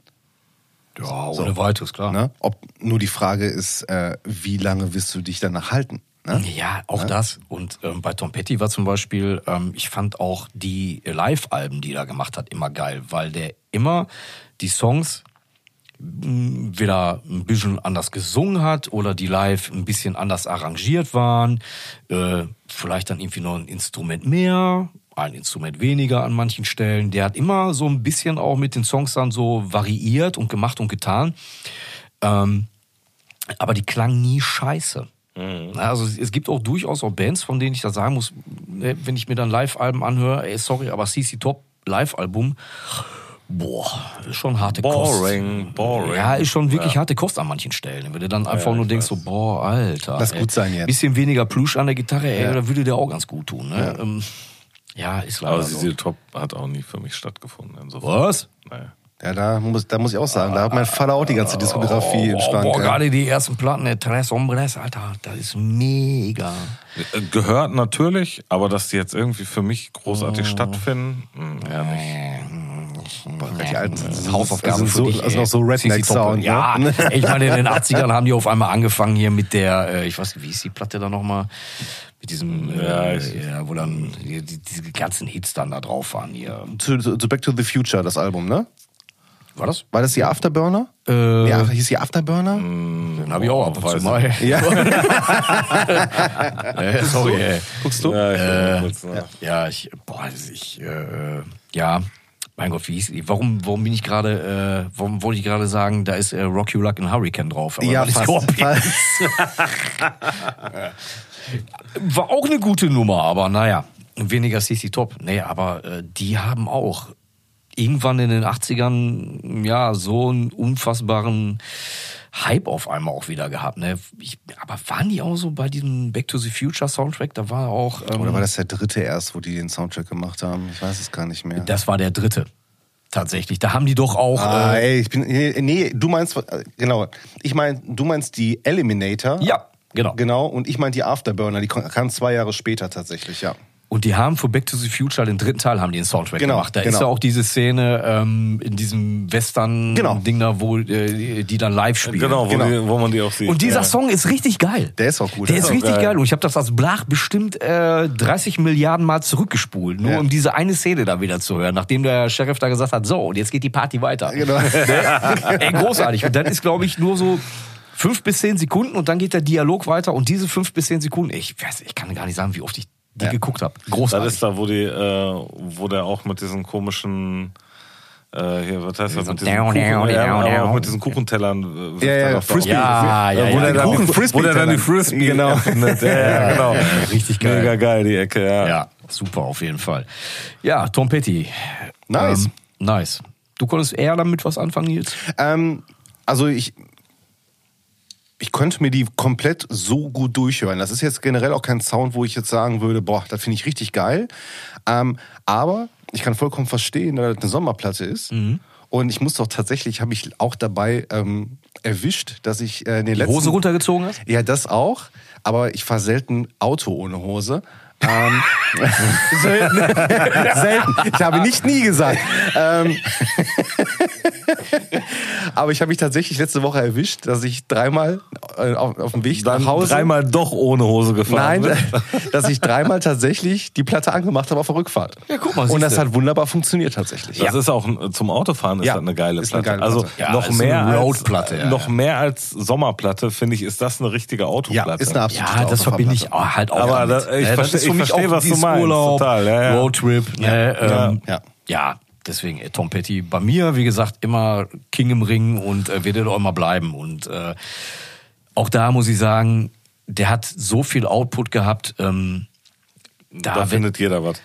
Ja, ohne weiteres, klar. Ne? Ob nur die Frage ist, äh, wie lange wirst du dich danach halten? Ne? Ja, auch das. Und ähm, bei Tom Petty war zum Beispiel, ähm, ich fand auch die Live-Alben, die er gemacht hat, immer geil, weil der immer die Songs mh, wieder ein bisschen anders gesungen hat oder die live ein bisschen anders arrangiert waren. Äh, vielleicht dann irgendwie noch ein Instrument mehr, ein Instrument weniger an manchen Stellen. Der hat immer so ein bisschen auch mit den Songs dann so variiert und gemacht und getan. Ähm, aber die klangen nie scheiße. Na, Also es gibt auch durchaus auch Bands, von denen ich da sagen muss, ne, wenn ich mir dann Live-Alben anhöre, ey, sorry, aber CC Top Live-Album, boah, ist schon harte Boring, Kost. boring. Ja, ist schon wirklich Ja. harte Kost an manchen Stellen. Wenn du dann einfach ja, nur denkst, weiß. so, boah, Alter. Lass ey, gut sein jetzt. Bisschen weniger Plush an der Gitarre, ey, da würde der auch ganz gut tun. Ne? Ja, ähm, ja ist leider Aber so. diese Top hat auch nie für mich stattgefunden. Insofern. Was? Naja. Ja, da muss, da muss ich auch sagen, da hat mein Vater auch die ganze Diskografie im Oh, Schrank. boah, ja. gerade die ersten Platten, der Tres Hombres, Alter, das ist mega. Äh, Gehört natürlich, aber dass die jetzt irgendwie für mich großartig stattfinden, mh, ja nicht. Die alten sind- Hausaufgaben für dich, also noch so. Redneck-Sound. Ja, ne? ich meine, in den <laughs> 80ern haben die auf einmal angefangen hier mit der, äh, ich weiß nicht, wie ist die Platte da nochmal? Mit diesem, Ja, äh, ich- ja, wo dann die, die, diese ganzen Hits dann da drauf waren hier. Zu, zu, zu Back to the Future, das Album, ne? War das? War das die Afterburner? Äh, Ja, hieß die Afterburner? Den habe ich auch ab und zu mal. Ja. <laughs> <laughs> Äh, sorry, ey. Guckst du? Ja, ich Äh, äh. Ja, ich, boah, ich, äh, ja, mein Gott, wie hieß die? Warum, warum bin ich gerade, äh, warum wollte ich gerade sagen, da ist äh, Rock You Like and Hurricane drauf? Aber Ja, fast. Fast. <laughs> War auch eine gute Nummer, aber naja, weniger CC Top. Nee, aber äh, die haben auch irgendwann in den 80ern ja so einen unfassbaren Hype auf einmal auch wieder gehabt. Ne? Ich, aber waren die auch so bei diesem Back to the Future Soundtrack? Da war auch. Ähm, Oder war das der dritte erst, wo die den Soundtrack gemacht haben? Ich weiß es gar nicht mehr. Das war der dritte. Tatsächlich. Da haben die doch auch. Ah, äh, ey, ich bin. Nee, du meinst. äh, Genau. Ich meine, du meinst die Eliminator. ja, genau. Genau. Und ich meine die Afterburner. Die kam zwei Jahre später tatsächlich, ja. Und die haben für Back to the Future, den dritten Teil, haben die den Soundtrack Genau, gemacht. Da ist genau. ja auch diese Szene ähm, in diesem Western-Ding Genau. da, wo äh, die dann live spielen. Genau, wo, Genau. Die, wo man die auch sieht. Und dieser ja. Song ist richtig geil. Der ist auch gut. Der Der ist ist richtig geil. geil. Und ich habe das als Blach bestimmt äh, 30 Milliarden Mal zurückgespult, nur Ja. um diese eine Szene da wieder zu hören, nachdem der Sheriff da gesagt hat, so, und jetzt geht die Party weiter. Genau. Ey, großartig. Und dann ist, glaube ich, nur so fünf bis zehn Sekunden und dann geht der Dialog weiter und diese fünf bis zehn Sekunden, ich weiß, ich kann gar nicht sagen, wie oft ich die Ja. geguckt habe. Das Großartig. ist da, wo die, äh, wo der auch mit diesen komischen äh, hier, was heißt das? So Mit diesen, down, Kuchen, down, ja, down, aber auch down. mit diesen Kuchentellern. äh, Ja, ja, Frisbee. Ja, ja, wo ja, der dann die, Kuchen- Frisbee wo der dann die. Frisbee Genau. <laughs> öffnet. Ja, ja, genau. Richtig geil. Mega geil, die Ecke, ja. Ja, super auf jeden Fall. Ja, Tom Petty. Nice. Ähm, nice. Du konntest eher damit was anfangen, Nils? Ähm, also ich, ich könnte mir die komplett so gut durchhören. Das ist jetzt generell auch kein Sound, wo ich jetzt sagen würde, boah, das finde ich richtig geil. Ähm, aber ich kann vollkommen verstehen, dass das eine Sommerplatte ist. Mhm. Und ich muss doch tatsächlich, habe ich auch dabei ähm, erwischt, dass ich äh, in den Die letzten... Hose runtergezogen hast? Ja, das auch. Aber ich fahre selten Auto ohne Hose. Ähm, <laughs> selten. <laughs> selten. Ich habe nicht nie gesagt. Ähm, <laughs> <laughs> Aber ich habe mich tatsächlich letzte Woche erwischt, dass ich dreimal äh, auf, auf dem Weg Dann nach Hause. dreimal doch ohne Hose gefahren. Nein, bin. <laughs> dass ich dreimal tatsächlich die Platte angemacht habe auf der Rückfahrt. Ja, guck mal, Und das hat wunderbar funktioniert tatsächlich. Das ist auch ein- zum Autofahren ist Ja, das eine geile ist eine Platte. geile also Platte. Ja, noch ist mehr eine als Roadplatte, ja, noch ja. mehr als Sommerplatte finde ich ist das eine richtige Ja, Autoplatte. ist eine absolute Ja, das verbinde ich auch halt auch Aber ich Ne, das ich mich versteh, auch was du meinst, Urlaub, total, ja, ja. Roadtrip. Ne, ähm, Ja. ja, deswegen äh, Tom Petty bei mir, wie gesagt, immer King im Ring und äh, wird er auch immer bleiben. Und äh, auch da muss ich sagen, der hat so viel Output gehabt. Ähm, da da findet jeder was.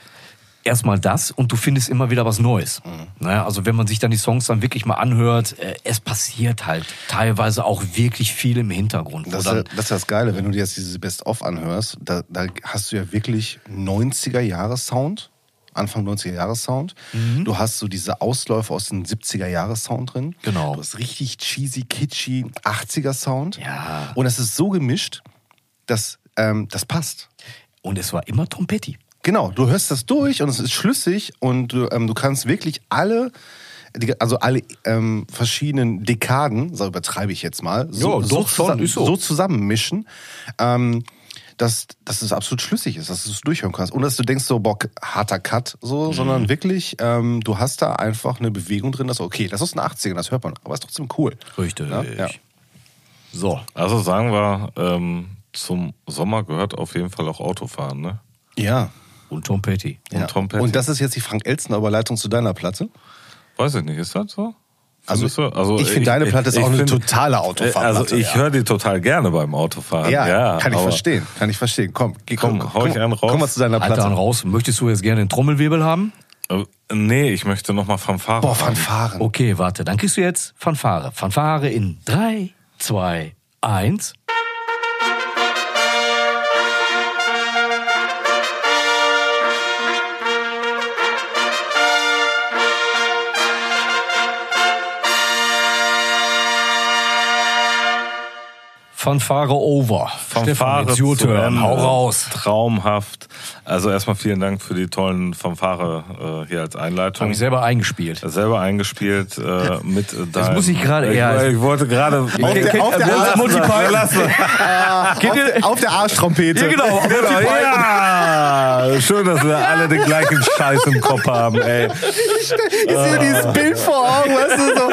erstmal das und du findest immer wieder was Neues. Mhm. Naja, also wenn man sich dann die Songs dann wirklich mal anhört, äh, es passiert halt teilweise auch wirklich viel im Hintergrund. Das ist, dann, das ist das Geile, wenn du dir jetzt diese Best-of anhörst, da, da hast du ja wirklich 90er-Jahre-Sound, Anfang 90er-Jahre-Sound. Mhm. Du hast so diese Ausläufe aus dem 70er-Jahre-Sound drin. Genau. Du hast richtig cheesy, kitschy 80er-Sound. Ja. Und es ist so gemischt, dass ähm, das passt. und es war immer Tom Petty. Genau, du hörst das durch und es ist schlüssig und du, ähm, du kannst wirklich alle, also alle ähm, verschiedenen Dekaden, so übertreibe ich jetzt mal, so, Ja, so, doch, schon, zusammen, so. so zusammenmischen, ähm, dass, dass es absolut schlüssig ist, dass du es durchhören kannst. Und dass du denkst, so, boah, harter Cut, so, Mhm. sondern wirklich, ähm, du hast da einfach eine Bewegung drin, dass, okay, das ist ein 80er, das hört man, aber ist trotzdem cool. Richtig. Ja, ja. So. Also sagen wir, ähm, zum Sommer gehört auf jeden Fall auch Autofahren, ne? Ja. Und Tom Petty. Und Tom Petty. Und das ist jetzt die Frank Elstner Überleitung zu deiner Platte. Weiß ich nicht, ist das so? Also, also ich finde, deine Platte ist auch eine find- totale Autofahrplatte, Also ich ja. höre die total gerne beim Autofahren. Ja, Ja, kann ich verstehen. Kann ich verstehen. Komm, geh, Komm, komm, hau ich einen raus. Komm mal zu deiner Alter, Platte. dann raus. Möchtest du jetzt gerne den Trommelwirbel haben? Äh, Nee, ich möchte nochmal Fanfare Boah. Fanfaren. Okay, warte. Dann kriegst du jetzt Fanfare. Fanfare in 3, 2, 1. Fanfare over. Stefan, Fanfare it's your turn. Hau raus. Traumhaft. Also erstmal vielen Dank für die tollen Fanfare äh, hier als Einleitung. Habe ich selber eingespielt. selber eingespielt äh, mit äh, deinem, muss ich gerade ich, eher- ich wollte gerade Auf der- auf der auf, der, auf der Arschtrompete. Ja, genau. Genau, ja! Schön, dass wir alle den gleichen Scheiß im Kopf haben, ey. Ich sehe dieses Bild vor Augen, weißt du, so.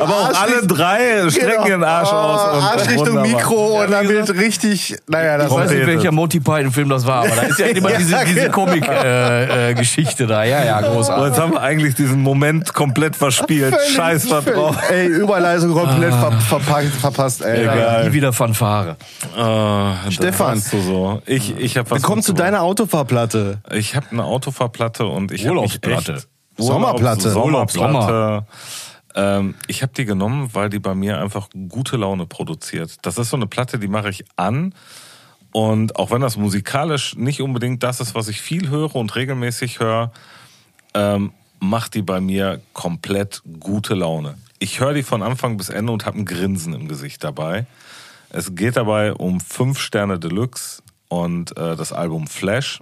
<laughs> Aber auch alle drei strecken genau. ihren Arsch Oh, aus. Und Arsch Richtung wunderbar. Mikro und dann wird richtig, naja, das Ich weiß nicht, Trompete. Welcher Monty Python-Film das war, aber da ist ja <laughs> immer Ja, diese, diese genau. Comic-Geschichte da. Ja, ja, Und großartig. jetzt haben wir eigentlich diesen Moment komplett verspielt. Völlig- Scheiß da drauf. Ey, Überleitung komplett ver verpackt, verpasst, ey. Egal. Nie wieder Fanfare. Äh, Stefan. das hast Du so. Ich, ich habe was. Komm zu deiner Autofahrplatte. Ich habe eine Autofahrplatte und ich habe mich echt Sommerplatte. Sommerplatte. Ähm, ich habe die genommen, weil die bei mir einfach gute Laune produziert. Das ist so eine Platte, die mache ich an. Und auch wenn das musikalisch nicht unbedingt das ist, was ich viel höre und regelmäßig höre, ähm, macht die bei mir komplett gute Laune. Ich höre die von Anfang bis Ende und habe ein Grinsen im Gesicht dabei. Es geht dabei um fünf Sterne Deluxe und äh, das Album Flash.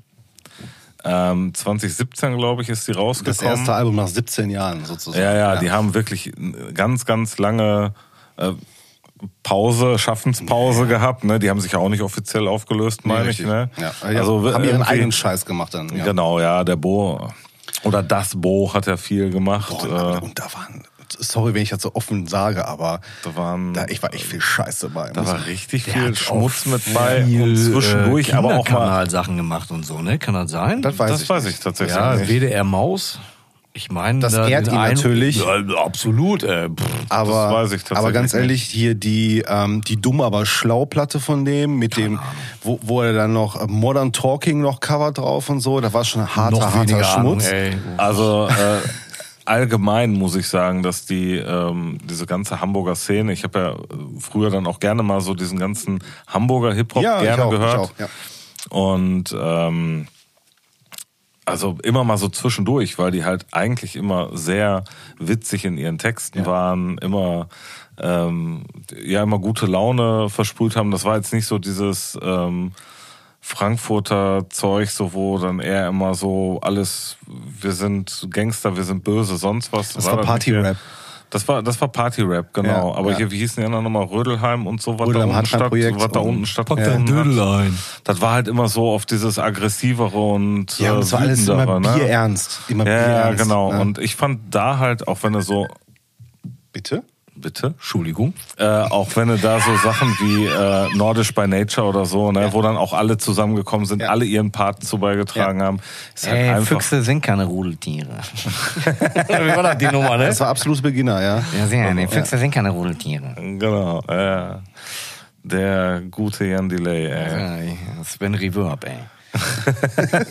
Ähm, 2017, glaube ich, ist die Das rausgekommen. erste Album nach 17 Jahren sozusagen. Ja, ja, die haben wirklich ganz, ganz lange äh, Pause, Schaffenspause gehabt. Ne? Die haben sich ja auch nicht offiziell aufgelöst, meine ich. richtig. Ne? Ja. Also haben ihren eigenen Scheiß gemacht dann. Ja. Genau, ja, der Bo oder das Bo hat ja viel gemacht. Boah, äh, und da waren, sorry, wenn ich das so offen sage, aber da waren, da, ich war echt viel Scheiße bei. da war richtig viel Schmutz mit bei und zwischendurch, äh, aber auch mal. Kinderkanal-Sachen gemacht und so, ne? Kann das sein? das weiß Das ich weiß ich tatsächlich ja. WDR Maus. Ich meine, Das da ehrt ihn einen- natürlich. Ja, absolut. Äh, pff. Aber, Das weiß ich tatsächlich aber ganz nicht. ehrlich, hier die, ähm, die dumm aber schlau Platte von dem, mit dem, wo, wo er dann noch äh, Modern Talking noch Cover drauf und so, da war schon harter, noch harter weniger Schmutz. Ahnung, ey. Also äh, allgemein muss ich sagen, dass die ähm, diese ganze Hamburger Szene, ich habe ja früher dann auch gerne mal so diesen ganzen Hamburger Hip Hop Ja, ich gerne auch, ich gehört auch, ja. und ähm, also immer mal so zwischendurch, weil die halt eigentlich immer sehr witzig in ihren Texten waren, immer ähm, ja immer gute Laune versprüht haben. Das war jetzt nicht so dieses ähm, Frankfurter Zeug, so wo dann eher immer so alles, wir sind Gangster, wir sind böse, sonst was. Das war dann Party-Rap. Das war, das war Party-Rap, genau. Ja, Aber ja. hier, wie hießen die anderen nochmal? Rödelheim und so, was Rödelheim da unten statt, was da unten Pack stattgefunden dein Dödel ein. Das war halt immer so auf dieses aggressivere und Ja, äh, und das war alles immer ne? bierernst. Immer Ja, ja, bierernst. genau. Ne? Und ich fand da halt, auch wenn er so, Bitte? Bitte? Entschuldigung. Äh, auch wenn du da so Sachen wie äh, Nordisch by Nature oder so, ne, Ja. wo dann auch alle zusammengekommen sind, Ja. alle ihren Part zu beigetragen Ja. haben, ist halt Ey, einfach. Füchse sind keine Rudeltiere. <laughs> Wie war das die Nummer, ne? Das war absolut Beginner, ja. Ja, sehr, ne? Füchse sind keine Rudeltiere. Genau, äh, der gute Jan Delay, ey. Ja, Sven Reverb, ey. <laughs>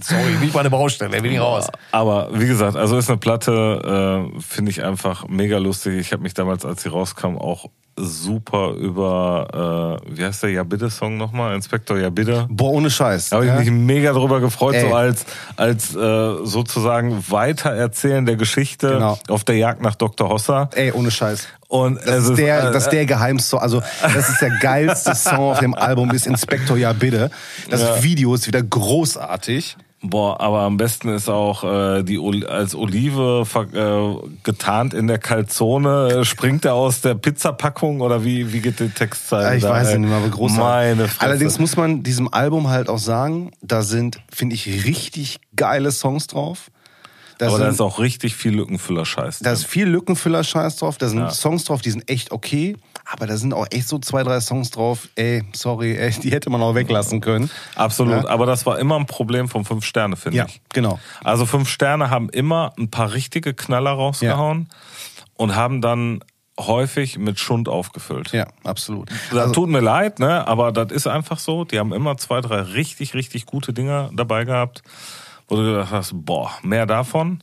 Sorry, bin ich bei der Baustelle, bin ich raus. Aber wie gesagt, also ist eine Platte, äh, finde ich einfach mega lustig. Ich habe mich damals, als sie rauskam, auch super über, äh, wie heißt der Ja bitte Song nochmal? Inspektor Ja bitte. Boah, ohne Scheiß. Da habe ich ja? mich mega drüber gefreut, Ey. so als, als äh, sozusagen Weitererzählen der Geschichte Genau. auf der Jagd nach Dr. Hossa. Ey, ohne Scheiß. Und Das ist der, äh, das ist der Geheimsong, also das ist der geilste Song auf dem Album, ist Inspector Ja bitte. Das Ja. Video ist wieder großartig. Boah, aber am besten ist auch äh, die Ol als Olive äh, getarnt in der Calzone äh, springt er aus der Pizzapackung oder wie wie geht die Textzeile? Ja, ich da, weiß ey? nicht mehr, aber großartig. Allerdings muss man diesem Album halt auch sagen, da sind, finde ich, richtig geile Songs drauf. Da aber sind, da ist auch richtig viel Lückenfüller-Scheiß. da ist viel Lückenfüller-Scheiß drauf, da sind Ja. Songs drauf, die sind echt okay, aber da sind auch echt so zwei, drei Songs drauf, ey, sorry, ey, die hätte man auch weglassen können. Absolut, Ja. aber das war immer ein Problem von fünf Sterne, finde Ja, ich. genau. Also fünf Sterne haben immer ein paar richtige Knaller rausgehauen und haben dann häufig mit Schund aufgefüllt. Ja, absolut. Das Also, tut mir leid, ne? Aber das ist einfach so. Die haben immer zwei, drei richtig, richtig gute Dinger dabei gehabt, wo du gedacht hast, boah, mehr davon.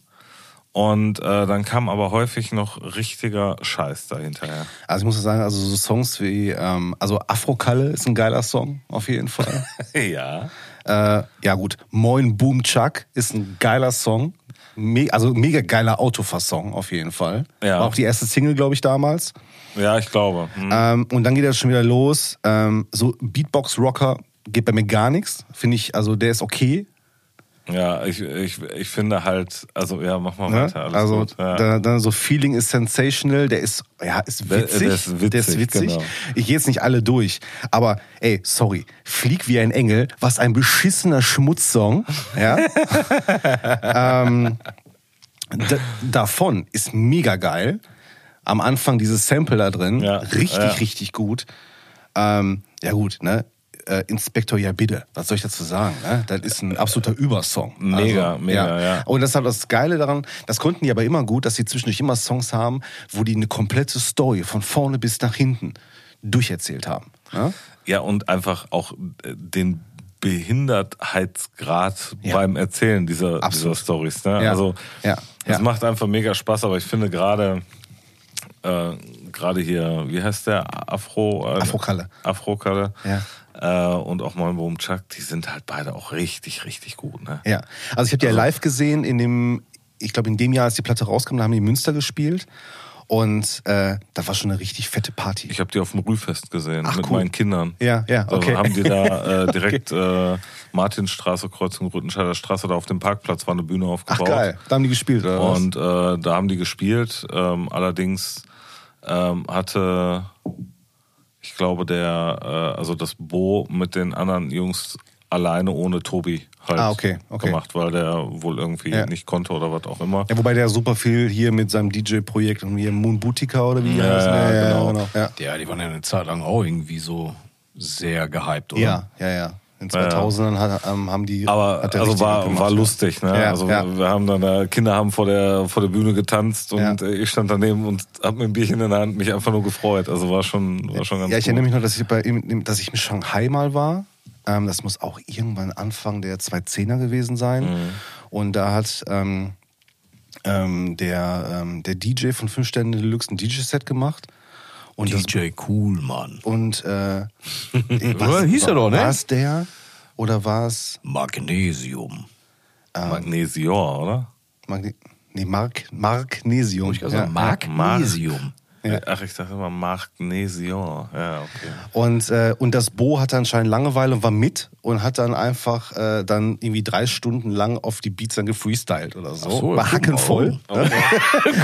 Und äh, dann kam aber häufig noch richtiger Scheiß dahinterher. also ich muss sagen, also so Songs wie, ähm, also Afro-Kalle ist ein geiler Song, auf jeden Fall. <laughs> ja. Äh, ja gut, Moin Boom Chuck ist ein geiler Song. Me also mega geiler Autofass-Song auf jeden Fall. Ja. War auch die erste Single, glaube ich, damals. Ja, ich glaube. Hm. Ähm, und dann geht das schon wieder los. Ähm, so Beatbox-Rocker geht bei mir gar nichts. Finde ich, also der ist okay. Ja, ich, ich, ich finde halt, also ja, mach mal Ne? weiter. Alles also gut. Ja. dann, dann so Feeling is sensational, der ist, ja, ist Der- witzig. der ist witzig, Der ist witzig. genau. Ich gehe jetzt nicht alle durch. Aber ey, sorry, Flieg wie ein Engel, was ein beschissener Schmutzsong. Ja. <laughs> ähm, davon ist mega geil. Am Anfang dieses Sample da drin, Ja, richtig, ja. richtig gut. Ähm, ja gut, ne? Äh, Inspektor, ja bitte. Was soll ich dazu sagen? Ne? Das ist ein absoluter Übersong. Mega, mega, ja. Und das ist halt das Geile daran, das konnten die aber immer gut, dass sie zwischendurch immer Songs haben, wo die eine komplette Story von vorne bis nach hinten durcherzählt haben. Ja? Ja, und einfach auch äh, den Behindertheitsgrad Ja. beim Erzählen dieser, dieser Absolut. Stories. Ne? Ja. Also Ja. das Ja. macht einfach mega Spaß, aber ich finde gerade äh, gerade hier, wie heißt der? Afro äh, Afro-Kalle. Afro-Kalle. Ja. Äh, und auch Moin Boom Chuck, die sind halt beide auch richtig, richtig gut. Ne? Ja. Also ich habe die ja live gesehen in dem, ich glaube in dem Jahr, als die Platte rauskam, da haben die in Münster gespielt. Und äh, das war schon eine richtig fette Party. Ich habe die auf dem Rühfest gesehen Ach, mit cool. meinen Kindern. Ja, ja, Da okay. haben die da äh, <laughs> direkt äh, Martinstraße, Kreuzung Rüttenscheider Straße, da auf dem Parkplatz war eine Bühne Ach aufgebaut. geil, da haben die gespielt, oder was? Und äh, da haben die gespielt. Ähm, allerdings ähm, hatte, ich glaube, der, äh, also das Bo mit den anderen Jungs alleine ohne Tobi halt Ah, okay, okay. gemacht, weil der wohl irgendwie Ja. nicht konnte oder was auch immer. Ja, wobei der super viel hier mit seinem DJ-Projekt und hier Moon Boutica oder wie die Ja, heißen. genau. Ja, Ja, die waren ja eine Zeit lang auch irgendwie so sehr gehypt, oder? ja, ja. ja. In 2000ern hat, ähm, haben die. Aber also war, gemacht, war ja. lustig, ne? Ja, also ja. wir haben dann da, Kinder haben vor der vor der Bühne getanzt und Ja. äh, ich stand daneben und hab mit ein Bierchen in der Hand mich einfach nur gefreut. Also war schon war schon ganz Ja, ich gut. erinnere mich noch, dass ich, bei, ihm- dass ich in Shanghai mal war. Ähm, das muss auch irgendwann Anfang der 2010er gewesen sein. Mhm. Und da hat ähm, ähm, der, ähm, der DJ von Fünf Sterne Deluxe ein DJ-Set gemacht. Und DJ Cool, Mann. und äh, <laughs> Ja, hieß er doch, ne? War es der oder war es Magnesium. Magnesior, oder? Magne nee, Mark, Magnesium? Ich sagen, Magnesium. Ja. Ach, ich dachte immer Magnesion. Ja, okay. Und, äh, und das Bo hatte anscheinend Langeweile und war mit und hat dann einfach äh, dann irgendwie drei Stunden lang auf die Beats dann gefreestylt oder so. So, war hackenvoll. oh. <laughs>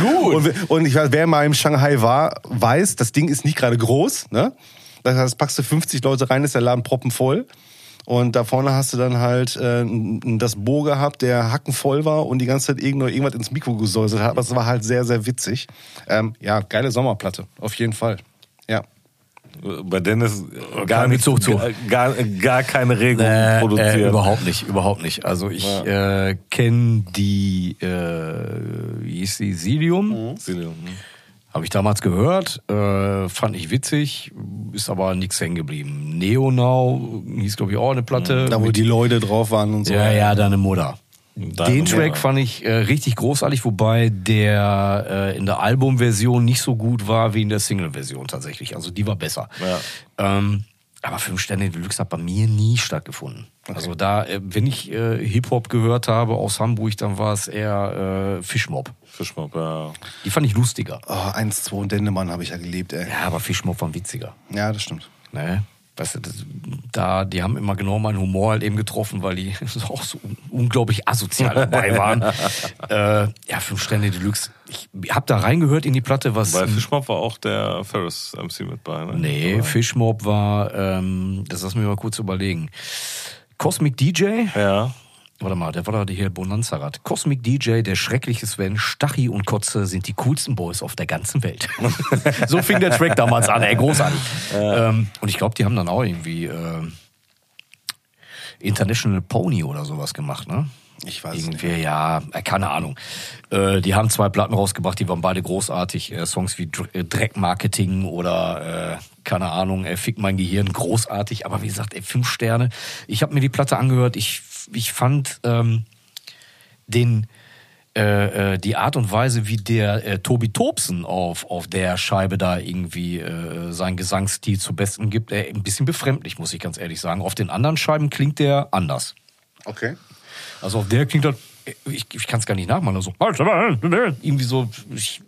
Gut. Und, und ich weiß, wer mal im Shanghai war, weiß, das Ding ist nicht gerade groß. Ne? Das heißt, packst du 50 Leute rein, ist der Laden proppenvoll. Und da vorne hast du dann halt äh, das Bo gehabt, der hackenvoll war und die ganze Zeit irgendwo irgendwas ins Mikro gesäuselt hat. Aber es war halt sehr, sehr witzig. Ähm, ja, geile Sommerplatte, auf jeden Fall. Ja. Bei Dennis gar nicht, Bezug zu. gar, gar keine Regung Äh, produziert. äh, überhaupt nicht, überhaupt nicht. Also ich äh, kenne die, äh, wie hieß die, Silium, Silium, ne? Habe ich damals gehört, äh, fand ich witzig, ist aber nichts hängen geblieben. Neonau hieß glaube ich auch eine Platte. Da, wo mit- die Leute drauf waren und so. ja, ja, deine Mutter. Deine Den Track Mutter. fand ich äh, richtig großartig, wobei der äh, in der Albumversion nicht so gut war wie in der Single-Version tatsächlich. Also die war besser. Ja. Ähm, aber Fünf Sterne Deluxe hat bei mir nie stattgefunden. Also da, äh, wenn ich äh, Hip-Hop gehört habe aus Hamburg, dann war es eher äh, Fischmob. Fischmob, ja. Die fand ich lustiger. Oh, 1, 2 und Dendemann habe ich ja gelebt, ey. Ja, aber Fischmob war witziger. Ja, das stimmt. Ne? Weißt du, das, da, die haben immer genau meinen Humor halt eben getroffen, weil die <laughs> auch so un- unglaublich asozial dabei waren. <laughs> äh, ja, Fünf Sterne Deluxe. Ich hab da reingehört in die Platte, was. Bei Fischmob war auch der Ferris MC mit bei, ne? nee, Aber- Fischmob war, ähm, das lass mich mal kurz überlegen. Cosmic DJ, Ja. Warte mal, der war da hier Bonanza-Rad. Cosmic DJ, der schreckliche Sven, Stachi und Kotze sind die coolsten Boys auf der ganzen Welt. <laughs> so fing der Track damals an, ey, großartig. Ähm, und ich glaube, die haben dann auch irgendwie ähm, International Pony oder sowas gemacht, ne? Ich weiß es nicht. Irgendwie, ja, äh, keine Ahnung. Äh, die haben zwei Platten rausgebracht, die waren beide großartig. Äh, Songs wie äh, Dreckmarketing oder, äh, keine Ahnung, äh, Fick mein Gehirn, großartig. Aber wie gesagt, ey, fünf Sterne. Ich habe mir die Platte angehört. Ich, ich fand ähm, den, äh, äh, die Art und Weise, wie der äh, Tobi Tobsen auf, auf der Scheibe da irgendwie äh, seinen Gesangsstil zu besten gibt, äh, ein bisschen befremdlich, muss ich ganz ehrlich sagen. Auf den anderen Scheiben klingt der anders. Okay. Also auf der klingt das, ich, ich kann es gar nicht nachmachen, also irgendwie so, ich,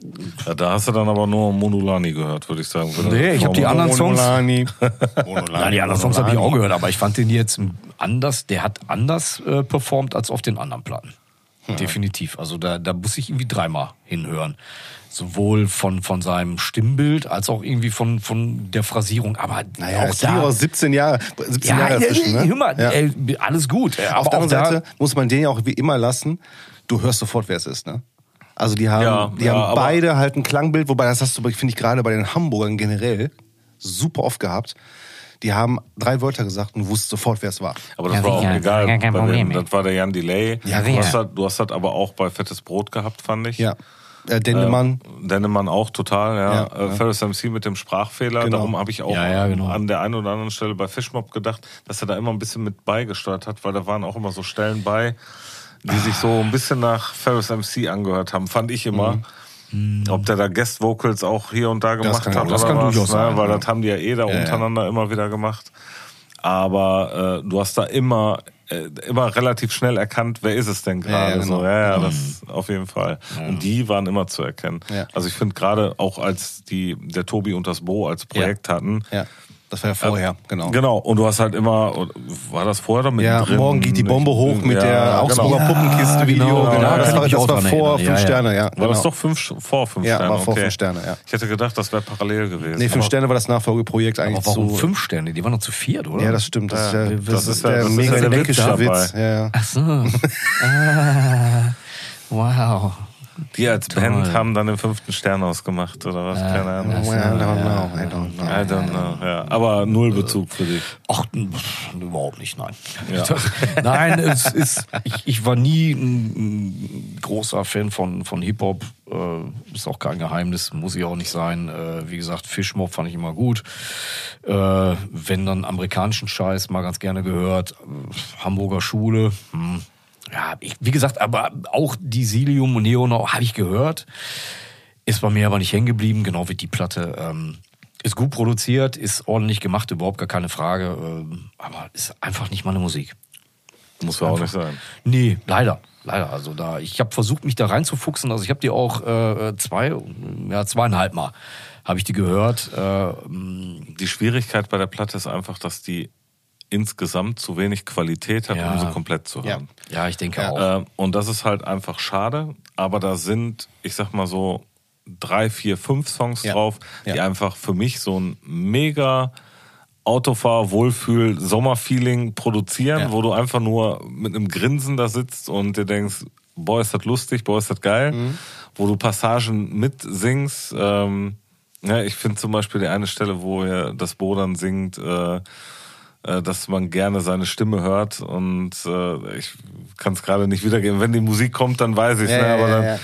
ja. Da hast du dann aber nur Monolani gehört, würde ich sagen. Nee, ich hab die anderen Songs- Monolani. <laughs> Nein, die anderen Songs habe ich auch gehört, aber ich fand den jetzt anders, der hat anders äh, performt als auf den anderen Platten. Definitiv. Also da, da muss ich irgendwie dreimal hinhören. Sowohl von, von seinem Stimmbild als auch irgendwie von, von der Phrasierung. Aber Naja, auch liegen auch 17 Jahre, 17 ja, Jahre dazwischen, ne? hör mal, Ja. ey, alles gut. äh, Auf Aber der anderen da, Seite muss man den ja auch wie immer lassen. Du hörst sofort, wer es ist, ne? Also die haben, Ja, die ja, haben aber- beide halt ein Klangbild, wobei das hast du, finde ich, gerade bei den Hamburgern generell super oft gehabt. Die haben drei Wörter gesagt und du wusstest sofort, wer es war. Aber das Ja, war auch egal. Dem, das war der Jan Delay. Ja, du, hast das, du hast das aber auch bei Fettes Brot gehabt, fand ich. Ja. Äh, Dendemann. Dennemann auch total, ja. Ja, äh, ja. Ferris MC mit dem Sprachfehler. Genau. Darum habe ich auch Ja, ja, genau. an der einen oder anderen Stelle bei Fishmob gedacht, dass er da immer ein bisschen mit beigesteuert hat, weil da waren auch immer so Stellen bei, die sich so ein bisschen nach Ferris MC angehört haben, fand ich immer. Ob der da Guest Vocals auch hier und da gemacht kann- hat das oder kann was, durchaus ne? sein, weil ja. das haben die ja eh da ja. untereinander immer wieder gemacht. Aber äh, du hast da immer äh, immer relativ schnell erkannt, wer ist es denn gerade. Ja, ja, genau. so, ja, ja, das auf jeden Fall. Und die waren immer zu erkennen. Ja. Also ich finde gerade auch als die der Tobi und das Bo als Projekt hatten. Ja. Das war ja vorher, genau. Genau, und du hast halt immer, war das vorher damit Ja, drin? morgen geht die Bombe hoch mit Ja, der Augsburger Genau. Puppenkiste-Video. genau, Genau, genau. das war, das war vor fünf Ja, ja. Sterne, ja. War genau. das doch fünf, vor fünf Ja, Sterne? war vor okay. fünf Sterne, ja. Ich hätte gedacht, das wäre parallel gewesen. Nee, fünf Sterne war das Nachfolgeprojekt eigentlich aber warum zu. fünf Sterne? Die waren noch zu viert, oder? Ja, das stimmt. Das, ist, ja, das das ist ist ja- der das ist mega ja der lenkische Witz. Ja, ja. Ach so. <laughs> ah, wow. Die als Toll. Band haben dann den fünften Stern ausgemacht, oder was? Keine Ahnung. Well, I don't know, I don't know. I don't know. Ja. Aber null Bezug für dich. Ach, überhaupt nicht, nein. Ja. <laughs> nein, es ist, ich, ich war nie ein, großer Fan von, von Hip-Hop. Äh, ist auch kein Geheimnis, muss ich auch nicht sein. Äh, wie gesagt, Fischmob fand ich immer gut. Äh, wenn dann amerikanischen Scheiß mal ganz gerne gehört. Hamburger Schule. Hm. Ja, ich, wie gesagt, aber auch die Silium und Neonau habe ich gehört. Ist bei mir aber nicht hängen geblieben, genau wie die Platte. Ähm, ist gut produziert, ist ordentlich gemacht, überhaupt gar keine Frage. Ähm, aber ist einfach nicht meine Musik. Muss ja auch nicht sein. Nee, leider. Leider. Also da, ich habe versucht, mich da reinzufuchsen. Also ich habe die auch äh, zwei, ja, zweieinhalb Mal habe ich die gehört. Äh, Die Schwierigkeit bei der Platte ist einfach, dass die insgesamt zu wenig Qualität hat, Ja. um sie komplett zu Ja. hören. ja, ich denke auch. Äh, und das ist halt einfach schade, aber da sind, ich sag mal so, drei, vier, fünf Songs Ja. drauf, die Ja. einfach für mich so ein mega Autofahr, Wohlfühl, Sommerfeeling produzieren, Ja. wo du einfach nur mit einem Grinsen da sitzt und dir denkst, boah, ist das lustig, boah, ist das geil, Mhm. wo du Passagen mitsingst. Ähm, ja, ich finde zum Beispiel die eine Stelle, wo er das Bo dann singt, äh, dass man gerne seine Stimme hört und äh, ich kann es gerade nicht wiedergeben. Wenn die Musik kommt, dann weiß ich es, Ja, ne? ja, aber ja, dann,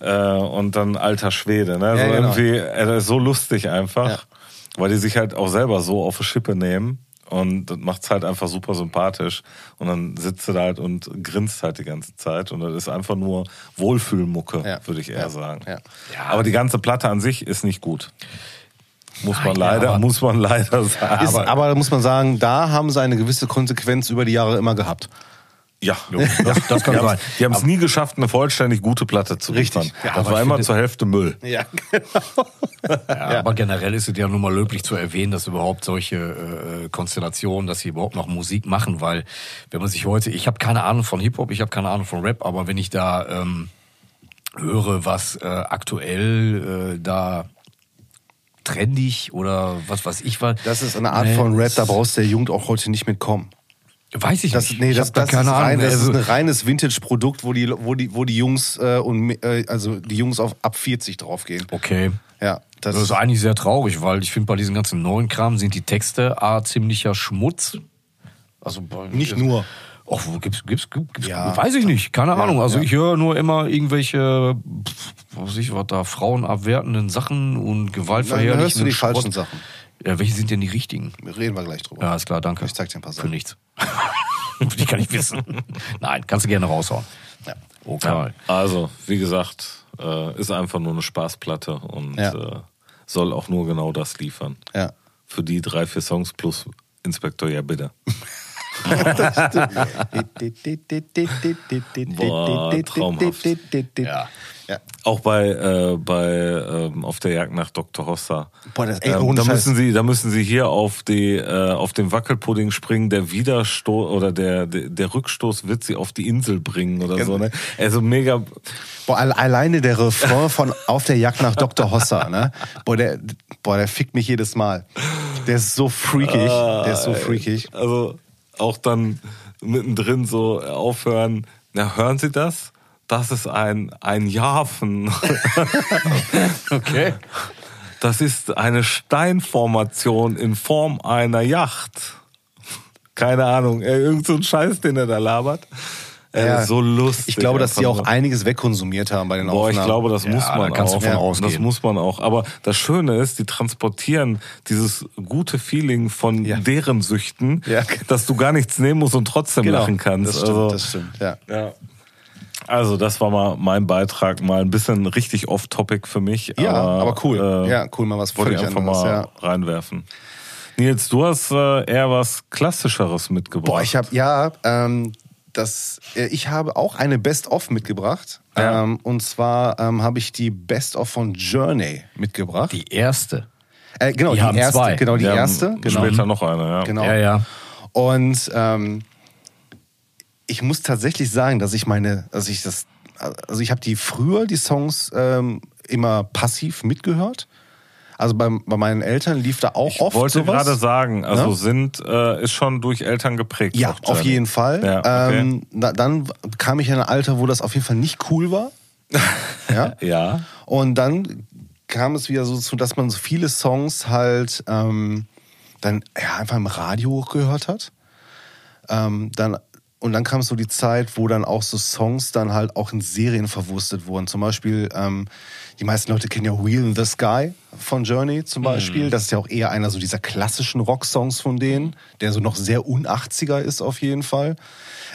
ja, Äh, und dann alter Schwede, ne? So genau. irgendwie, äh, so lustig einfach, weil die sich halt auch selber so auf die Schippe nehmen. Und das macht's halt einfach super sympathisch. Und dann sitzt du da halt und grinst halt die ganze Zeit. Und das ist einfach nur Wohlfühlmucke, würde ich eher sagen. Aber die ganze Platte an sich ist nicht gut. Muss man Nein, leider, muss man leider sagen. Ist, aber, da muss man sagen, da haben sie eine gewisse Konsequenz über die Jahre immer gehabt. Ja, Das, das <laughs> kann sein. die haben es nie geschafft, eine vollständig gute Platte zu Richtig. liefern. Ja, das war immer zur Hälfte Müll. Ja, <laughs> Ja, Aber generell ist es ja nun mal löblich zu erwähnen, dass überhaupt solche äh, Konstellationen, dass sie überhaupt noch Musik machen, weil wenn man sich heute, ich habe keine Ahnung von Hip-Hop, ich habe keine Ahnung von Rap, aber wenn ich da ähm, höre, was äh, aktuell äh, da trendig oder was weiß ich war. Das ist eine Art Nee, von Rap, da brauchst du der Jugend auch heute nicht mitkommen. Weiß ich Das, nicht. nee, das, da das, keine ist, rein, das ist Also- ein reines Vintage-Produkt, wo die, wo die, wo die Jungs äh, und äh, also die Jungs auf ab 40 draufgehen. okay. Ja, das, Das ist eigentlich sehr traurig, weil ich finde, bei diesem ganzen neuen Kram sind die Texte A, ziemlicher Schmutz. Also bei- Nicht nur. Ach, wo gibt's, gibt's, gibt's, Ja. weiß ich nicht, keine Ahnung. Also ja. ich höre nur immer irgendwelche, was weiß ich, was da, frauenabwertenden Sachen und gewaltverherrlichenden Dann hörst du die Schrott. falschen Sachen. Ja, welche sind denn die richtigen? Reden wir gleich drüber. Ja, ist klar, danke. Ich zeig dir ein paar Für Sachen. nichts. <laughs> die kann ich wissen. <laughs> Nein, kannst du gerne raushauen. Ja. Okay. Also, wie gesagt, äh, ist einfach nur eine Spaßplatte und Ja. äh, soll auch nur genau das liefern. Ja. Für die drei, vier Songs plus Inspektor, ja bitte. <laughs> Boah, traumhaft. Ja. Ja. Auch bei, äh, bei ähm, auf der Jagd nach Dr. Hossa. Boah, das- ey, ähm, da müssen sie, da müssen sie hier auf die, äh, auf den Wackelpudding springen. Der Widerstoß oder der, der, der Rückstoß wird sie auf die Insel bringen oder so. Ne? Also mega. Boah, alle- alleine der Refrain von Auf der Jagd nach Dr. Hossa, ne? Boah, der, boah, der fickt mich jedes Mal. Der ist so freakig. der ist so freakig. Also auch dann mittendrin so aufhören. Na, hören Sie das? Das ist ein, ein Jafen. <laughs> Okay. Das ist eine Steinformation in Form einer Yacht. Keine Ahnung, irgend so ein Scheiß, den er da labert. Ey, Ja. so lustig. Ich glaube, dass die auch einiges wegkonsumiert haben bei den Boah, Aufnahmen. ich glaube, das Ja, muss da man kannst du auch. von Das muss man auch. Aber das Schöne ist, die transportieren dieses gute Feeling von Ja. deren Süchten, Ja. <laughs> dass du gar nichts nehmen musst und trotzdem genau. lachen kannst. Das stimmt, also, das stimmt, ja. ja. Also, das war mal mein Beitrag, mal ein bisschen richtig off-topic für mich. Ja, aber cool. äh, ja, cool, mal was wollte ich einfach anderes. mal Ja. reinwerfen. Nils, du hast äh, eher was Klassischeres mitgebracht. Boah, ich habe ja, ähm, das, äh, ich habe auch eine Best-of mitgebracht. Ja. Ähm, und zwar ähm, habe ich die Best-of von Journey mitgebracht. Die erste. äh, genau, die die, erste, zwei. genau die haben erste, genau. Später noch eine, ja. Genau. Ja, ja. Und ähm, ich muss tatsächlich sagen, dass ich meine, dass ich das, also ich habe die früher die Songs ähm, immer passiv mitgehört. Also bei, bei meinen Eltern lief da auch Ich oft wollte sowas. gerade sagen, also Ne? sind, äh, ist schon durch Eltern geprägt. Ja, auf jeden Fall. Ja, okay. ähm, na, dann kam ich in ein Alter, wo das auf jeden Fall nicht cool war. <laughs> ja. ja. Und dann kam es wieder so zu, dass man so viele Songs halt ähm, dann ja, einfach im Radio gehört hat. Ähm, dann, und dann kam so die Zeit, wo dann auch so Songs dann halt auch in Serien verwurstet wurden. Zum Beispiel, ähm, die meisten Leute kennen ja Wheel in the Sky von Journey zum Beispiel. Das ist ja auch eher einer so dieser klassischen Rocksongs von denen, der so noch sehr un-80er ist auf jeden Fall.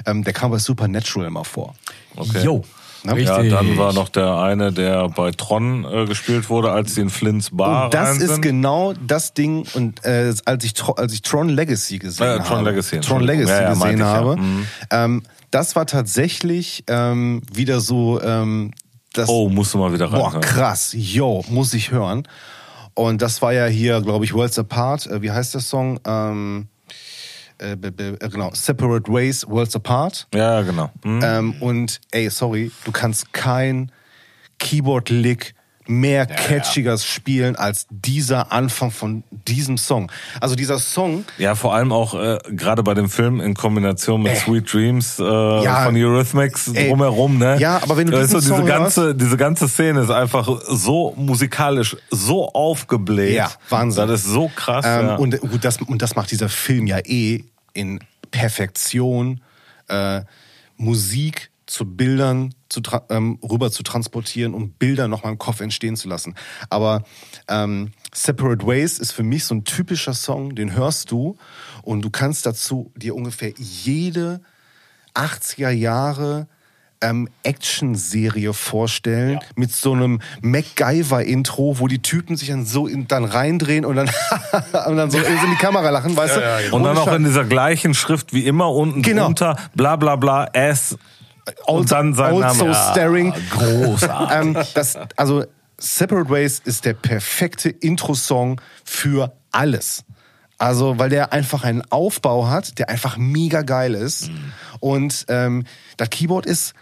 Ähm, der kam bei Supernatural immer vor. Okay. Jo. Ne? Ja, dann war noch der eine, der bei Tron äh, gespielt wurde, als sie in Flints Bar Und das rein ist sind. genau das Ding, und äh, als, ich, als ich Tron Legacy gesehen Äh, habe. Tron Legacy, Tron. Legacy Ja, ja, gesehen ich, ja. habe. Mhm. Ähm, das war tatsächlich ähm, wieder so, ähm, das, Oh, musst du mal wieder boah, reinhören. krass, yo, muss ich hören. Und das war ja hier, glaube ich, Worlds Apart. Äh, wie heißt der Song? Ähm, äh, äh, genau, Separate Ways, Worlds Apart. Ja, genau. Hm? Ähm, und ey, sorry, du kannst kein Keyboard-Lick mehr catchiger spielen als dieser Anfang von diesem Song. Also dieser Song, Ja, vor allem auch äh, gerade bei dem Film in Kombination mit Sweet Dreams äh, Ja. von Eurythmics drumherum, ne? Ja, aber wenn du diesen diese Song ganze diese ganze Szene ist einfach so musikalisch so aufgebläht. Ja, Wahnsinn. Das ist so krass. Ähm, ja. und, gut, das, und das macht dieser Film ja eh in Perfektion, äh, Musik zu Bildern zu ähm, rüber zu transportieren und Bilder noch mal im Kopf entstehen zu lassen. Aber ähm, Separate Ways ist für mich so ein typischer Song, den hörst du und du kannst dazu dir ungefähr jede 80er Jahre ähm, Action-Serie vorstellen mit so einem MacGyver-Intro, wo die Typen sich dann so in, dann reindrehen und dann, <laughs> und dann so in die Kamera lachen, weißt du? und dann Ohne auch in dieser gleichen Schrift wie immer unten Genau. drunter, bla bla bla, S. Und dann sein also Name. staring. Großartig. ähm, das, also Separate Ways ist der perfekte Intro-Song für alles. Also, weil der einfach einen Aufbau hat, der einfach mega geil ist. Mhm. Und ähm, das Keyboard ist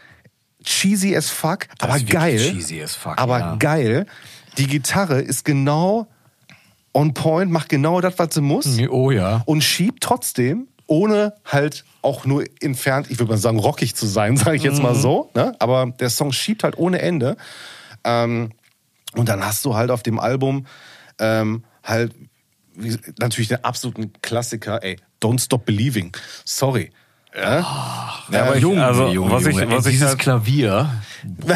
cheesy as fuck, aber ist wirklich geil. cheesy as fuck, aber ja. geil. Die Gitarre ist genau on point, macht genau das, was sie muss Oh ja. und schiebt trotzdem, ohne halt auch nur entfernt, ich würde mal sagen, rockig zu sein, <laughs> sage ich jetzt Mhm. mal so. Ne? Aber der Song schiebt halt ohne Ende. Ähm, und dann hast du halt auf dem Album ähm, halt wie, natürlich den absoluten Klassiker, ey, Don't Stop Believing. Sorry. Ja? Ja, aber ich, Junge, also, Junge, was ich, was Ey, ich dieses halt, Klavier. <laughs>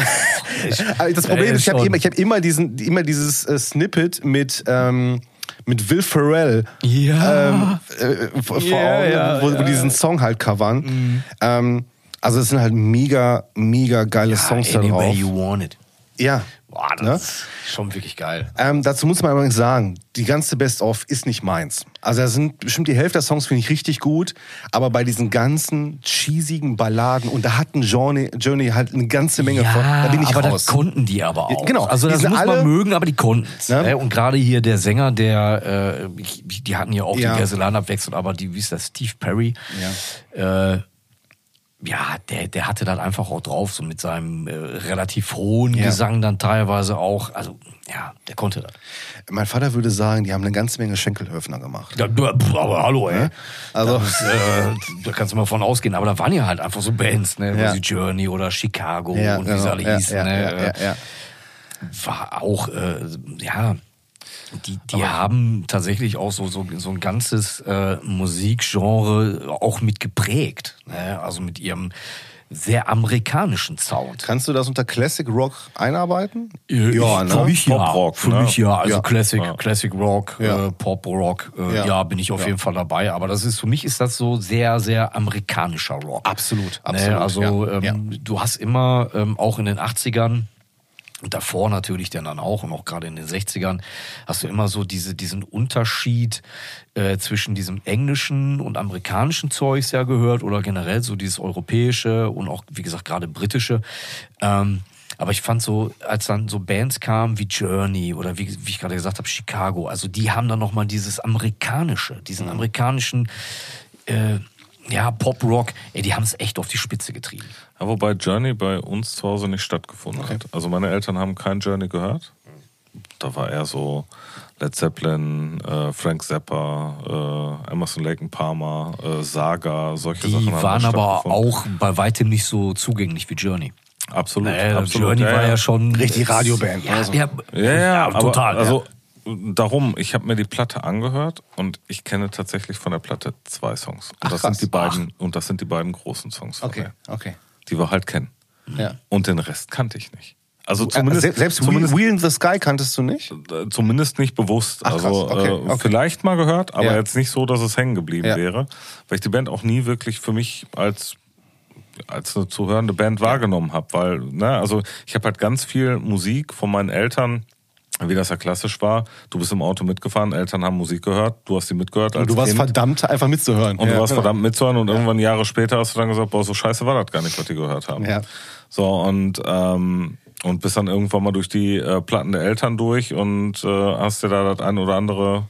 Das Problem ist, ich habe immer, ich hab immer, diesen, immer dieses äh, Snippet mit, ähm, mit Will Ferrell Ja. ähm, äh, vor Ja, Augen, ja, wo, die diesen Song halt covern. Ähm, also es sind halt mega, mega geile Songs da drauf. you want it. Ja. Boah, das Ne? ist schon wirklich geil. Ähm, dazu muss man übrigens sagen, die ganze Best-of ist nicht meins. Also da sind bestimmt die Hälfte der Songs finde ich richtig gut, aber bei diesen ganzen cheesigen Balladen und da hatten Journey, Journey halt eine ganze Menge von, da bin ich aber raus. das konnten die aber auch. Genau, Also die das sind muss alle- man mögen, aber die konnten es. Ne? Ne? Und gerade hier der Sänger, der, äh, die hatten ja auch Ja. diverse Line-Up-Wechsel, aber die, wie ist das, Steve Perry, ja. äh, ja, der, der hatte das einfach auch drauf, so mit seinem äh, relativ hohen Ja. Gesang dann teilweise auch. Also, ja, der konnte das. Mein Vater würde sagen, die haben eine ganze Menge Schenkelhöfner gemacht. Ja, aber hallo, ey. Also- das, äh, da kannst du mal von ausgehen. Aber da waren ja halt einfach so Bands, ne? Ja. Ja. Journey oder Chicago Ja, und wie sie genau. alle Ja, hießen. ja, ne? ja, ja, ja. War auch, äh, ja, die, die haben tatsächlich auch so, so, so ein ganzes äh, Musikgenre auch mit geprägt. Ne? Also mit ihrem sehr amerikanischen Sound. Kannst du das unter Classic Rock einarbeiten? Äh, ja, Für ne? mich ja. Pop-Rock, Für ne? mich ja. Also Ja. Classic, Ja. Classic Rock, Ja. äh, Pop Rock. Äh, Ja. ja. bin ich auf Ja. jeden Fall dabei. Aber das ist für mich ist das so sehr, sehr amerikanischer Rock. Absolut, Ne? absolut, Also ja. ähm, Ja. du hast immer ähm, auch in den 80ern und davor natürlich dann, dann auch und auch gerade in den 60ern hast du immer so diese, diesen Unterschied äh, zwischen diesem englischen und amerikanischen Zeugs ja gehört oder generell so dieses europäische und auch, wie gesagt, gerade britische. Ähm, aber ich fand so, als dann so Bands kamen wie Journey oder wie, wie ich gerade gesagt habe, Chicago, also die haben dann nochmal dieses amerikanische, diesen Mhm. amerikanischen äh, ja, Pop-Rock, ey, die haben es echt auf die Spitze getrieben. Ja, wobei Journey bei uns zu Hause nicht stattgefunden hat. Also meine Eltern haben kein Journey gehört. Da war eher so Led Zeppelin, äh, Frank Zappa, äh, Emerson Lake and Palmer, äh, Saga, solche Die Sachen haben waren aber auch bei weitem nicht so zugänglich wie Journey. absolut, Naja, absolut. Journey war ja schon Richtig Radioband, Ja, also. ja, Ja, ja, aber total. Also darum, ich habe mir die Platte angehört und ich kenne tatsächlich von der Platte zwei Songs. Und Ach, das sind die beiden und das sind die beiden großen Songs, von Okay, der, okay. Die wir halt kennen. Ja. Und den Rest kannte ich nicht. Also Äh, zumindest se- selbst zumindest, Wheel in the Sky kanntest du nicht? äh, zumindest nicht bewusst. Ach, also Okay, äh, okay. vielleicht mal gehört, aber Ja. jetzt nicht so, dass es hängen geblieben Ja. wäre, weil ich die Band auch nie wirklich für mich als als eine zuhörende Band wahrgenommen habe, weil ne, also ich habe halt ganz viel Musik von meinen Eltern wie das ja klassisch war, du bist im Auto mitgefahren, Eltern haben Musik gehört, du hast die mitgehört als Und du warst kind. verdammt, einfach mitzuhören. Und Ja, du warst genau. verdammt <laughs> mitzuhören und irgendwann Jahre später hast du dann gesagt, boah, so scheiße war das gar nicht, was die gehört haben. Ja. So, und ähm, und bist dann irgendwann mal durch die äh, Platten der Eltern durch und äh, hast dir da das ein oder andere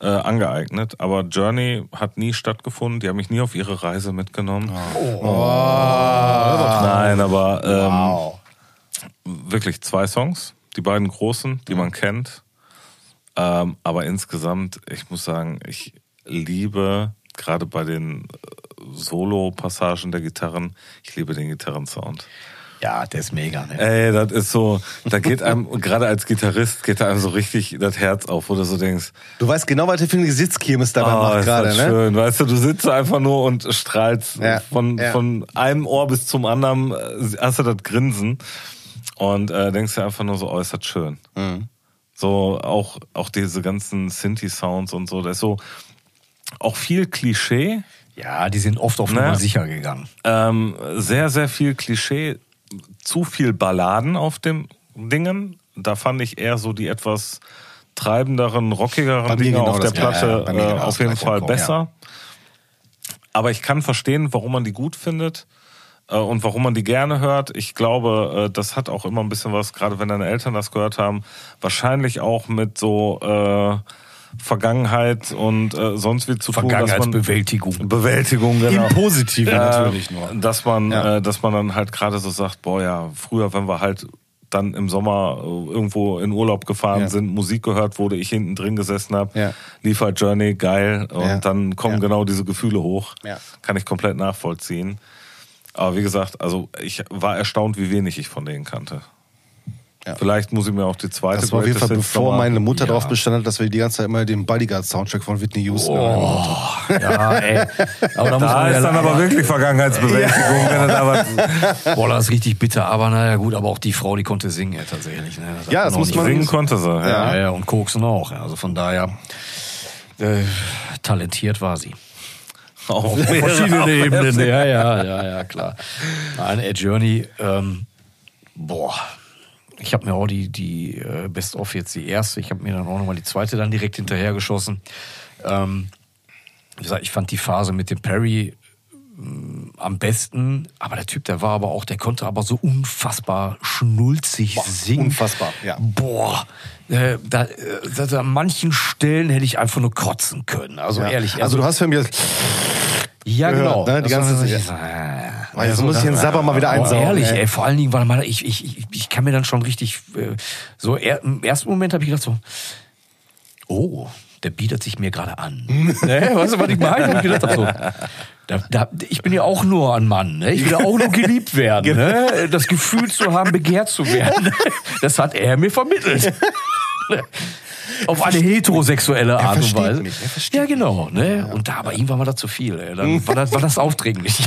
äh, angeeignet. Aber Journey hat nie stattgefunden. Die haben mich nie auf ihre Reise mitgenommen. Nein, aber ähm, Wow. wirklich zwei Songs, die beiden großen, die man kennt. Ähm, aber insgesamt, ich muss sagen, ich liebe gerade bei den äh, Solo-Passagen der Gitarren, ich liebe den Gitarrensound. Ja, der ist mega, ne? Ey, das ist so, da geht einem, <laughs> gerade als Gitarrist, geht einem so richtig das Herz auf, wo du so denkst, Du weißt genau, was der für eine Gesitzkirmes dabei oh, macht ist gerade, ne? schön. Weißt du, du sitzt einfach nur und strahlst Ja, von, ja. von einem Ohr bis zum anderen, äh, hast du das Grinsen und äh, denkst dir einfach nur so, oh, ist das schön. Mhm. So auch, auch diese ganzen Synthi-Sounds und so, da ist so auch viel Klischee, Ja, die sind oft auf Ne? Nummer sicher gegangen. ähm, sehr, sehr viel Klischee, zu viel Balladen auf dem Dingen. Da fand ich eher so die etwas treibenderen, rockigeren Dinge genau auf der das. Platte Ja, mir äh, genau das auf jeden. Fall Ja. besser. Aber ich kann verstehen, warum man die gut findet und warum man die gerne hört. Ich glaube, äh, das hat auch immer ein bisschen was, gerade wenn deine Eltern das gehört haben, wahrscheinlich auch mit so äh, Vergangenheit und äh, sonst wie zu tun, Vergangenheitsbewältigung. Bewältigung, genau. Im Positiven Äh, natürlich nur. Dass man, Ja. äh, dass man dann halt gerade so sagt, boah ja, früher, wenn wir halt dann im Sommer äh, irgendwo in Urlaub gefahren Ja. sind, Musik gehört wurde, ich hinten drin gesessen habe, Ja. lief halt Journey, geil. Und Ja. dann kommen genau diese Gefühle hoch. Kann ich komplett nachvollziehen. Aber wie gesagt, also ich war erstaunt, wie wenig ich von denen kannte. Ja. Vielleicht muss ich mir auch die zweite Das war auf jeden Fall, bevor meine Mutter Ja. darauf bestanden hat, dass wir die ganze Zeit immer den Bodyguard-Soundtrack von Whitney Houston hören. Oh, ja, ey. <laughs> Aber da muss Da man ja ist dann aber wirklich Vergangenheitsbewältigung. wenn das aber <laughs> Boah, das ist richtig bitter. Aber naja, gut, aber auch die Frau, die konnte singen, ja, tatsächlich. Ne? Ja, hat das muss man- singen konnte sie. Ja. Ja, ja, und koksen auch. Ja. Also von daher, äh, talentiert war sie. Auf Verschiedene Ebenen, ja, ja, ja, ja, klar. Nein, Ed Journey, ähm, boah. Ich habe mir auch die, die äh, Best of jetzt die erste, ich habe mir dann auch nochmal die zweite dann direkt hinterher geschossen. Ähm, wie gesagt, ich fand die Phase mit dem Perry am besten, aber der Typ, der war aber auch, der konnte aber so unfassbar schnulzig singen. unfassbar, ja. Boah, äh, da, äh, da, an manchen Stellen hätte ich einfach nur kotzen können. Also Ja. ehrlich. Also du hast für mich Ja, genau. ne? Die Das ganze Zeit- so- äh, Oh, jetzt muss ich den Sabber mal wieder einsaugen. ehrlich, ey. vor allen Dingen, weil man, ich, ich, ich, kann mir dann schon richtig, äh, so im ersten Moment habe ich gedacht so, oh, der bietet sich mir gerade an. <laughs> ne? Weißt du, was ich meine? Und ich gedacht hab so, da, da, ich bin ja auch nur ein Mann, ne? ich will auch nur geliebt werden. ne? <laughs> Das Gefühl zu haben, begehrt zu werden, <laughs> das hat er mir vermittelt. Auf eine heterosexuelle Art und Weise. mich, ja, genau. Ne? Und da, aber ihm war mir das zu viel. Ey. Dann <laughs> war das, war das aufdringlich.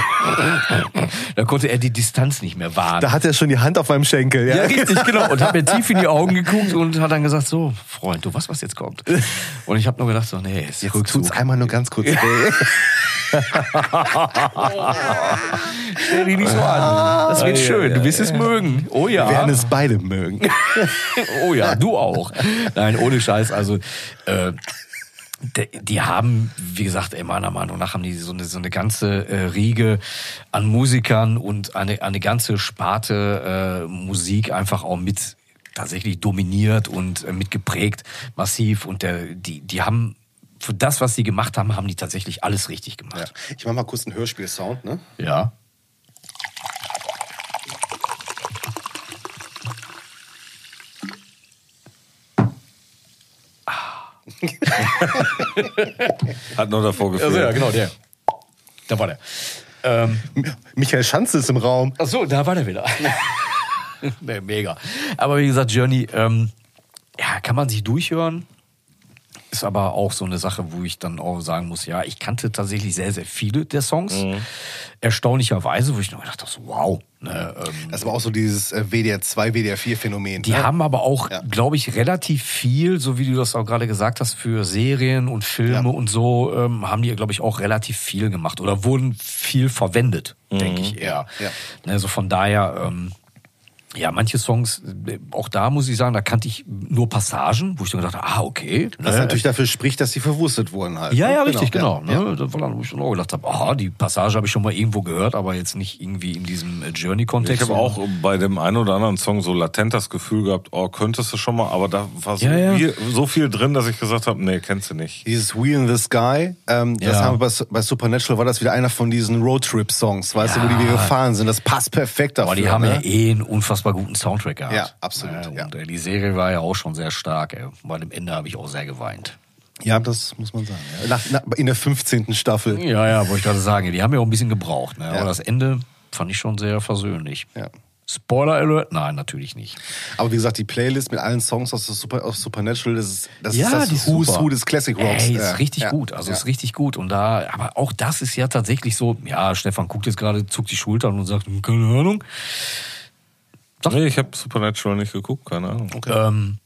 <laughs> da konnte er die Distanz nicht mehr wahren. Da hat er schon die Hand auf meinem Schenkel. Ja, Ja, richtig, genau. Und hat mir <laughs> tief in die Augen geguckt und hat dann gesagt, so, Freund, du weißt, was jetzt kommt. Und ich habe nur gedacht, so, nee, jetzt, Jetzt Rückzug. tut's einmal nur ganz kurz weh. Stell dich nicht so an. Das wird schön, du wirst es mögen. Oh ja. Wir werden es beide mögen. Oh ja, du auch. Nein, ohne Scheiß. Also, äh, die, haben, wie gesagt, ey, meiner Meinung nach haben die so eine, so eine ganze äh, Riege an Musikern und eine, eine ganze Sparte äh, Musik einfach auch mit tatsächlich dominiert und äh, mitgeprägt, massiv. Und der, die, die haben für das, was sie gemacht haben, haben die tatsächlich alles richtig Ja. gemacht. Ich mach mal kurz einen Hörspiel-Sound, ne? Ja. <laughs> Hat nur davor gefehlt. Also ja, genau, der. Da war der. Ähm, Michael Schanze ist im Raum. Ach so, da war der wieder. <laughs> nee, mega. Aber wie gesagt, Journey, ähm, ja, kann man sich durchhören. Ist aber auch so eine Sache, wo ich dann auch sagen muss, ja, ich kannte tatsächlich sehr, sehr viele der Songs. Erstaunlicherweise, wo ich noch gedacht habe, so, wow. Ne, ähm, Das war auch so dieses äh, WDR 2, WDR 4 Phänomen. die ne? haben aber auch, Ja. glaube ich, relativ viel, so wie du das auch gerade gesagt hast, für Serien und Filme Ja. und so, ähm, haben die, glaube ich, auch relativ viel gemacht oder wurden viel verwendet, denke ich eher. Ja. Ne, Also von daher, ähm, Ja, manche Songs, äh, auch da muss ich sagen, da kannte ich nur Passagen, wo ich dann gedacht habe, ah, okay. Was ne? natürlich dafür spricht, dass sie verwurstet wurden halt. Ja, ne? ja, richtig, genau. Ja. Ne? Da war dann, wo ich dann auch gedacht habe, aha, die Passage habe ich schon mal irgendwo gehört, aber jetzt nicht irgendwie in diesem äh, Ich Journey-Kontext. habe auch bei dem einen oder anderen Song so latent das Gefühl gehabt, oh, könntest du schon mal, aber da war so, Ja, ja. Viel, so viel drin, dass ich gesagt habe, nee, kennst du nicht. Dieses We in the Sky, ähm, das Ja. haben wir bei, bei Supernatural, war das wieder einer von diesen Roadtrip-Songs, weißt du, wo die wir gefahren sind. Das passt perfekt dafür. Aber die haben ne? ja eh einen unfassbar guten Soundtrack gehabt. Ja, absolut, Äh, ja. Und äh, die Serie war ja auch schon sehr stark. Bei dem Ende habe ich auch sehr geweint. Ja, das muss man sagen. Ja. Nach, nach, in der 15. Staffel. Ja, ja, wollte ich gerade sagen. Die haben ja auch ein bisschen gebraucht. Ne? Ja. Aber das Ende fand ich schon sehr versöhnlich. Ja. Spoiler Alert? Nein, natürlich nicht. Aber wie gesagt, die Playlist mit allen Songs aus, Super, aus Supernatural, das ist das, Ja, ist das Who's super. Who des Classic Rocks. Ey, ist Ja. richtig ja. gut. Also ja. ist richtig gut. Und da, aber auch das ist ja tatsächlich so, ja, Stefan guckt jetzt gerade, zuckt die Schultern und sagt, hm, keine Ahnung. Nee, ich habe Supernatural nicht geguckt, keine Ahnung. Ähm,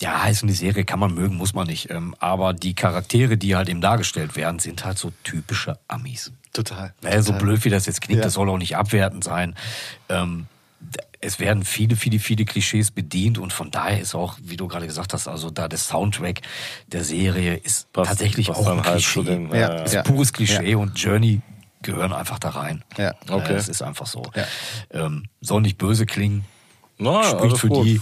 ja, ist eine Serie, kann man mögen, muss man nicht. Ähm, aber die Charaktere, die halt eben dargestellt werden, sind halt so typische Amis. Total. Naja, so total. blöd wie das jetzt klingt, Ja. das soll auch nicht abwertend sein. Ähm, es werden viele, viele, viele Klischees bedient und von daher ist auch, wie du gerade gesagt hast, also da der Soundtrack der Serie ist Passt- tatsächlich passt auch ein halt Klischee. zu den- Ja, ist ja. pures Klischee und Journey gehören einfach da rein. Ja. Okay. Das ist einfach so. Ja. Ähm, soll nicht böse klingen, Na, spricht für gut. die.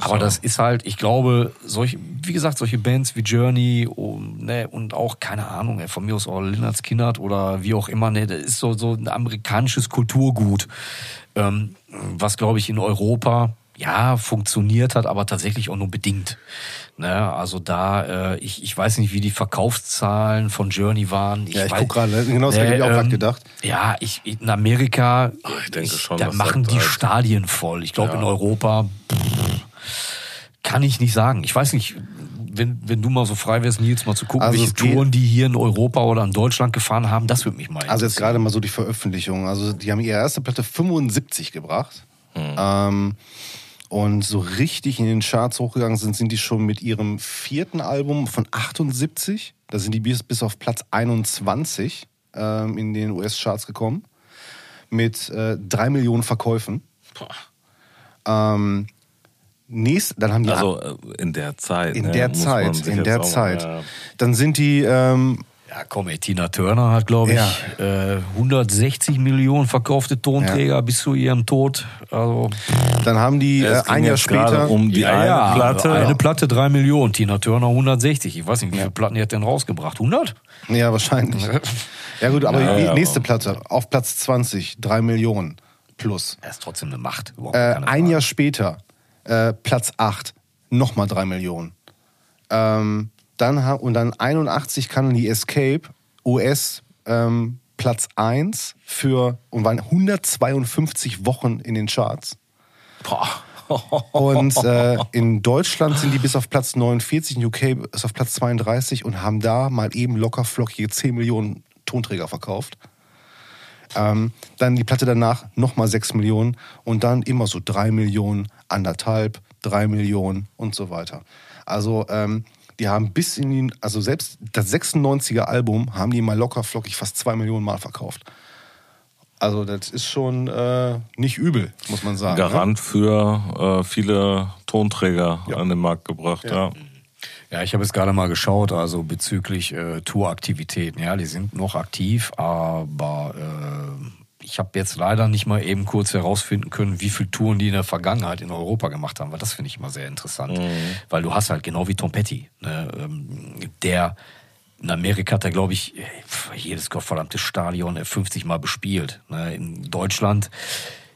Aber das ist halt, ich glaube, solche, wie gesagt, solche Bands wie Journey um, ne, und auch, keine Ahnung, ey, von mir aus auch Lynyrd Skynyrd oder wie auch immer, ne, das ist so, so ein amerikanisches Kulturgut, ähm, was, glaube ich, in Europa ja funktioniert hat, aber tatsächlich auch nur bedingt. Ne, also da, äh, ich, ich weiß nicht, wie die Verkaufszahlen von Journey waren. Ich Ja, ich weiß- guck gerade, genau das hab ich mir auch grad gedacht. Ja, ich, in Amerika, ich denke schon, da machen die halt- Stadien voll. Ich glaube, Ja. in Europa pff, kann ich nicht sagen. Ich weiß nicht, wenn, wenn du mal so frei wärst, Nils, mal zu gucken, Also welche Touren die hier in Europa oder in Deutschland gefahren haben, das würde mich mal Also jetzt gerade mal so die Veröffentlichung. Also die haben ihre erste Platte 75 gebracht. Hm. Ähm, und so richtig in den Charts hochgegangen sind, sind die schon mit ihrem vierten Album von 78. Da sind die bis, bis auf Platz 21 ähm, in den US-Charts gekommen. Mit äh, drei Millionen Verkäufen. Ähm, nächst, dann haben die Also äh, in der Zeit. in ne, der Zeit, in der auch mal- Zeit. ja. Dann sind die ähm, Ja, komm, ey, Tina Turner hat, glaube ich, Ja. äh, 160 Millionen verkaufte Tonträger bis zu ihrem Tod. Also, Dann haben die äh, ein Jahr später. um die eine Platte. Eine Platte, drei Millionen. Tina Turner 160. Ich weiß nicht, wie viele Platten die hat denn rausgebracht? 100? Ja, wahrscheinlich. ja, gut, aber Ja, die ja, nächste Platte auf Platz 20, drei Millionen plus. Er ist trotzdem eine Macht. Überhaupt Äh, ein Frage. Jahr später, äh, Platz 8, nochmal drei Millionen. Ähm, dann, und dann 81 kann die Escape US ähm, Platz 1 für und waren 152 Wochen in den Charts. Und äh, <laughs> in Deutschland sind die bis auf Platz 49, in UK ist auf Platz 32 und haben da mal eben locker flockige 10 Millionen Tonträger verkauft. Ähm, dann die Platte danach nochmal 6 Millionen und dann immer so 3 Millionen, anderthalb, 3 Millionen und so weiter. Also ähm, die haben bis in den, also selbst das 96er Album haben die mal locker flockig fast 2 Millionen Mal verkauft. Also das ist schon äh, nicht übel, muss man sagen. ne? Garant für äh, viele Tonträger an den Markt gebracht. Ja. Ja, ich habe jetzt gerade mal geschaut, also bezüglich äh, Touraktivitäten. Ja, die sind noch aktiv, aber äh, ich habe jetzt leider nicht mal eben kurz herausfinden können, wie viele Touren die in der Vergangenheit in Europa gemacht haben, weil das finde ich immer sehr interessant. Weil du hast halt genau wie Tom Petty, ne, ähm, der in Amerika hat er, glaube ich, jedes gottverdammte Stadion äh, 50 Mal bespielt. Ne? In Deutschland,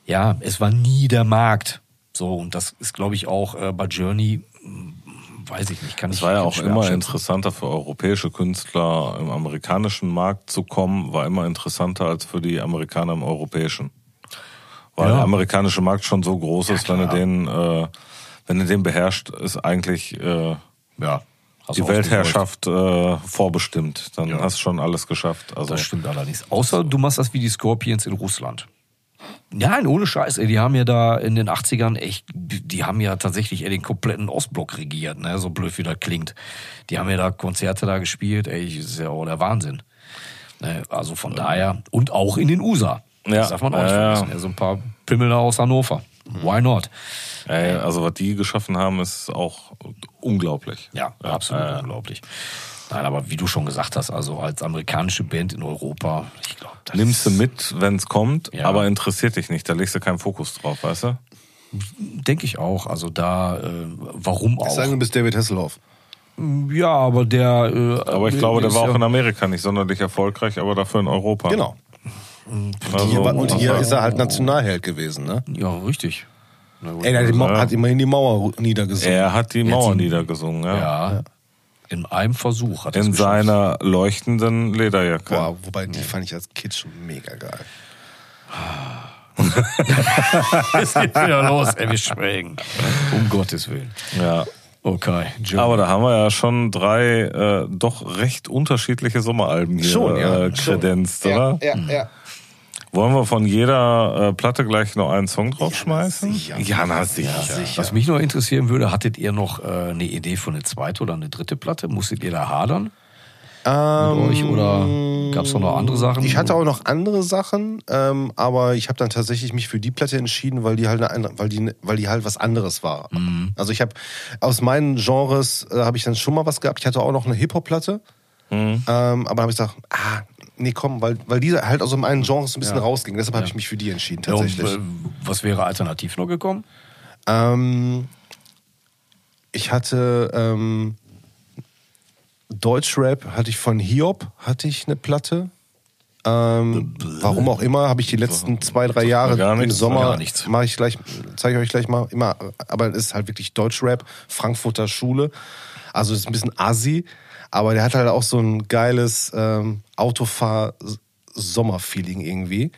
ja, es war nie der Markt. So, und das ist, glaube ich, auch äh, bei Journey, weiß ich nicht, kann Es ich war ja auch immer interessanter für europäische Künstler im amerikanischen Markt zu kommen, war immer interessanter als für die Amerikaner im europäischen. Weil Ja. der amerikanische Markt schon so groß ist, wenn du den, äh, wenn du den beherrscht, ist eigentlich äh, Ja, die Weltherrschaft äh, vorbestimmt. Dann Ja. hast du schon alles geschafft. Also Das stimmt allerdings. Außer du machst das wie die Scorpions in Russland. Nein, ohne Scheiß, ey, die haben ja da in den 80ern echt, die haben ja tatsächlich ey, den kompletten Ostblock regiert, ne, so blöd wie das klingt. Die haben ja da Konzerte da gespielt, ey, das ist ja auch der Wahnsinn. Ne, also von daher, und auch in den USA. Ja, Das darf man auch nicht ja, ja. vergessen. Ja, so ein paar Pimmel da aus Hannover. Why not? Ey, also was die geschaffen haben, ist auch unglaublich. Ja, absolut unglaublich. Nein, aber wie du schon gesagt hast, also als amerikanische Band in Europa, ich glaube, das Nimmst du mit, wenn es kommt, Ja. aber interessiert dich nicht. Da legst du keinen Fokus drauf, weißt du? denke ich auch. Also da, äh, warum auch? Sagen, du bist David Hasselhoff. Ja, aber der. Äh, Aber ich glaube, der war auch ja- in Amerika nicht sonderlich erfolgreich, aber dafür in Europa. Genau. Also, Hier war, und hier also- ist er halt Nationalheld gewesen, ne? Ja, richtig. Ey, der hat, die Mau- hat immerhin die Mauer niedergesungen. Er hat die Mauer sie- niedergesungen, ja. ja. In einem Versuch hat er In seiner leuchtenden Lederjacke. Boah, wobei, die fand ich als Kind schon mega geil. <laughs> Es geht wieder los, ey, wir schwelgen. Um Gottes Willen. Ja. Okay, Joe. Aber da haben wir ja schon drei äh, doch recht unterschiedliche Sommeralben hier Schon, ja, äh, kredenzt, oder? Ja, ja. Wollen wir von jeder äh, Platte gleich noch einen Song draufschmeißen? sicher. Ja, na sicher. Was mich noch interessieren würde, hattet ihr noch äh, eine Idee für eine zweite oder eine dritte Platte? Musstet ihr da hadern mit euch oder gab es noch andere Sachen? Ähm, Ich hatte auch noch andere Sachen, ähm, aber ich habe dann tatsächlich mich für die Platte entschieden, weil die halt eine andere, weil die, weil die halt was anderes war. Also ich habe aus meinen Genres äh, habe ich dann schon mal was gehabt. Ich hatte auch noch eine Hip Hop Platte, ähm, aber habe ich gesagt, ah nee komm, weil weil die halt aus meinen Genres ein bisschen rausging. Deshalb habe ich mich für die entschieden Ja, und, tatsächlich. was wäre alternativ noch gekommen? Ähm, ich hatte ähm, Deutschrap, hatte ich von Hiob, hatte ich eine Platte. Ähm, warum auch immer, habe ich die letzten zwei, drei Jahre gar im nichts, Sommer, gar nichts. mache ich gleich, zeige ich euch gleich mal, immer, aber es ist halt wirklich Deutschrap, Frankfurter Schule. Also es ist ein bisschen assi, aber der hat halt auch so ein geiles ähm, Autofahr-Sommerfeeling irgendwie.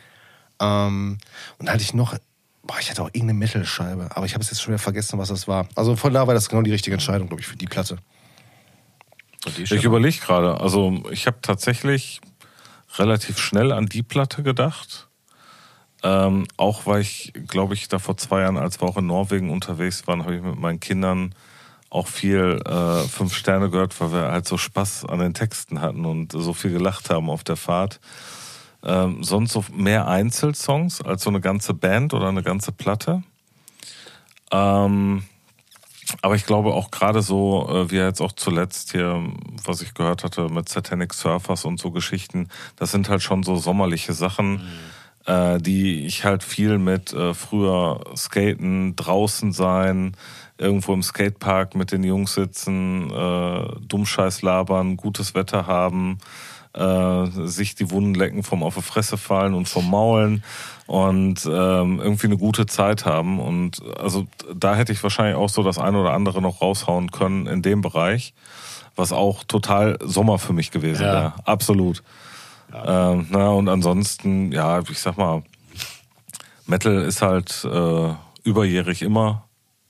Ähm, und dann hatte ich noch, boah, ich hatte auch irgendeine Metal-Scheibe, aber ich habe es jetzt schon wieder vergessen, was das war. Also von da war das genau die richtige Entscheidung, glaube ich, für die Platte. Ich überlege gerade. Also ich habe tatsächlich relativ schnell an die Platte gedacht. Ähm, auch weil ich, glaube ich, da vor zwei Jahren, als wir auch in Norwegen unterwegs waren, habe ich mit meinen Kindern auch viel äh, Fünf Sterne gehört, weil wir halt so Spaß an den Texten hatten und so viel gelacht haben auf der Fahrt. Ähm, sonst so mehr Einzelsongs als so eine ganze Band oder eine ganze Platte. Ähm, aber ich glaube auch gerade so, äh, wie jetzt auch zuletzt hier, was ich gehört hatte mit Satanic Surfers und so Geschichten, das sind halt schon so sommerliche Sachen, äh, die ich halt viel mit äh, früher Skaten, draußen sein, irgendwo im Skatepark mit den Jungs sitzen, äh, Dummscheiß labern, gutes Wetter haben, äh, sich die Wunden lecken, vom auf die Fresse fallen und vom Maulen und ähm, irgendwie eine gute Zeit haben. Und also da hätte ich wahrscheinlich auch so das eine oder andere noch raushauen können in dem Bereich, was auch total Sommer für mich gewesen Ja. wäre. Absolut. Ähm, na, und ansonsten, ja, ich sag mal, Metal ist halt äh, überjährig immer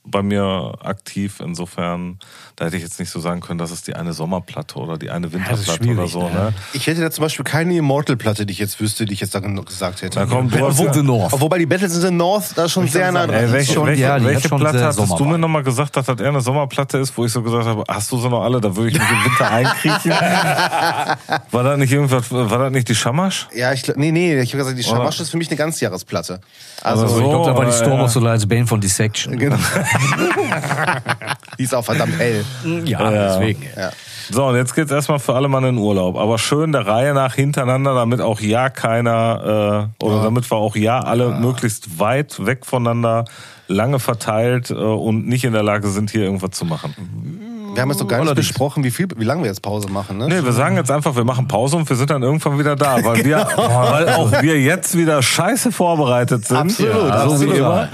bei mir aktiv. Insofern, da hätte ich jetzt nicht so sagen können, das ist die eine Sommerplatte oder die eine ist Winterplatte oder schwierig, so. ne? Ne? Ich hätte da zum Beispiel keine Immortal-Platte, die ich jetzt wüsste, die ich jetzt dann gesagt hätte. Na komm, du hast Wo ja, the North. Wobei die Battles in the North da schon sehr nah dran sind. welche, schon- welche, ja, welche schon Platte sehr hattest du mir nochmal gesagt, dass das eher eine Sommerplatte ist, wo ich so gesagt habe, hast du sie noch alle, da würde ich mich im Winter einkriechen? <laughs> War das nicht irgendwas, war das nicht die Schamasch? Ja, ich glaub, nee, nee, ich habe gesagt, die Shamash ist für mich eine Ganzjahresplatte. Also, Aber ich glaube, da war die äh, Storm ja. of the Lights Bane von Dissection. genau. <laughs> die ist auch verdammt hell. Ja, deswegen. Ja. So, und jetzt geht's erstmal für alle Mann in Urlaub. Aber schön der Reihe nach hintereinander, damit auch ja keiner, äh, oder damit wir auch ja alle möglichst weit weg voneinander, lange verteilt äh, und nicht in der Lage sind, hier irgendwas zu machen. Wir haben jetzt noch gar nicht Allerdings. besprochen, wie viel, wie lange wir jetzt Pause machen, ne? Nee, wir sagen jetzt einfach, wir machen Pause und wir sind dann irgendwann wieder da, weil wir, <laughs> weil auch wir jetzt wieder scheiße vorbereitet sind. Absolut, ja, so wie absolut. immer.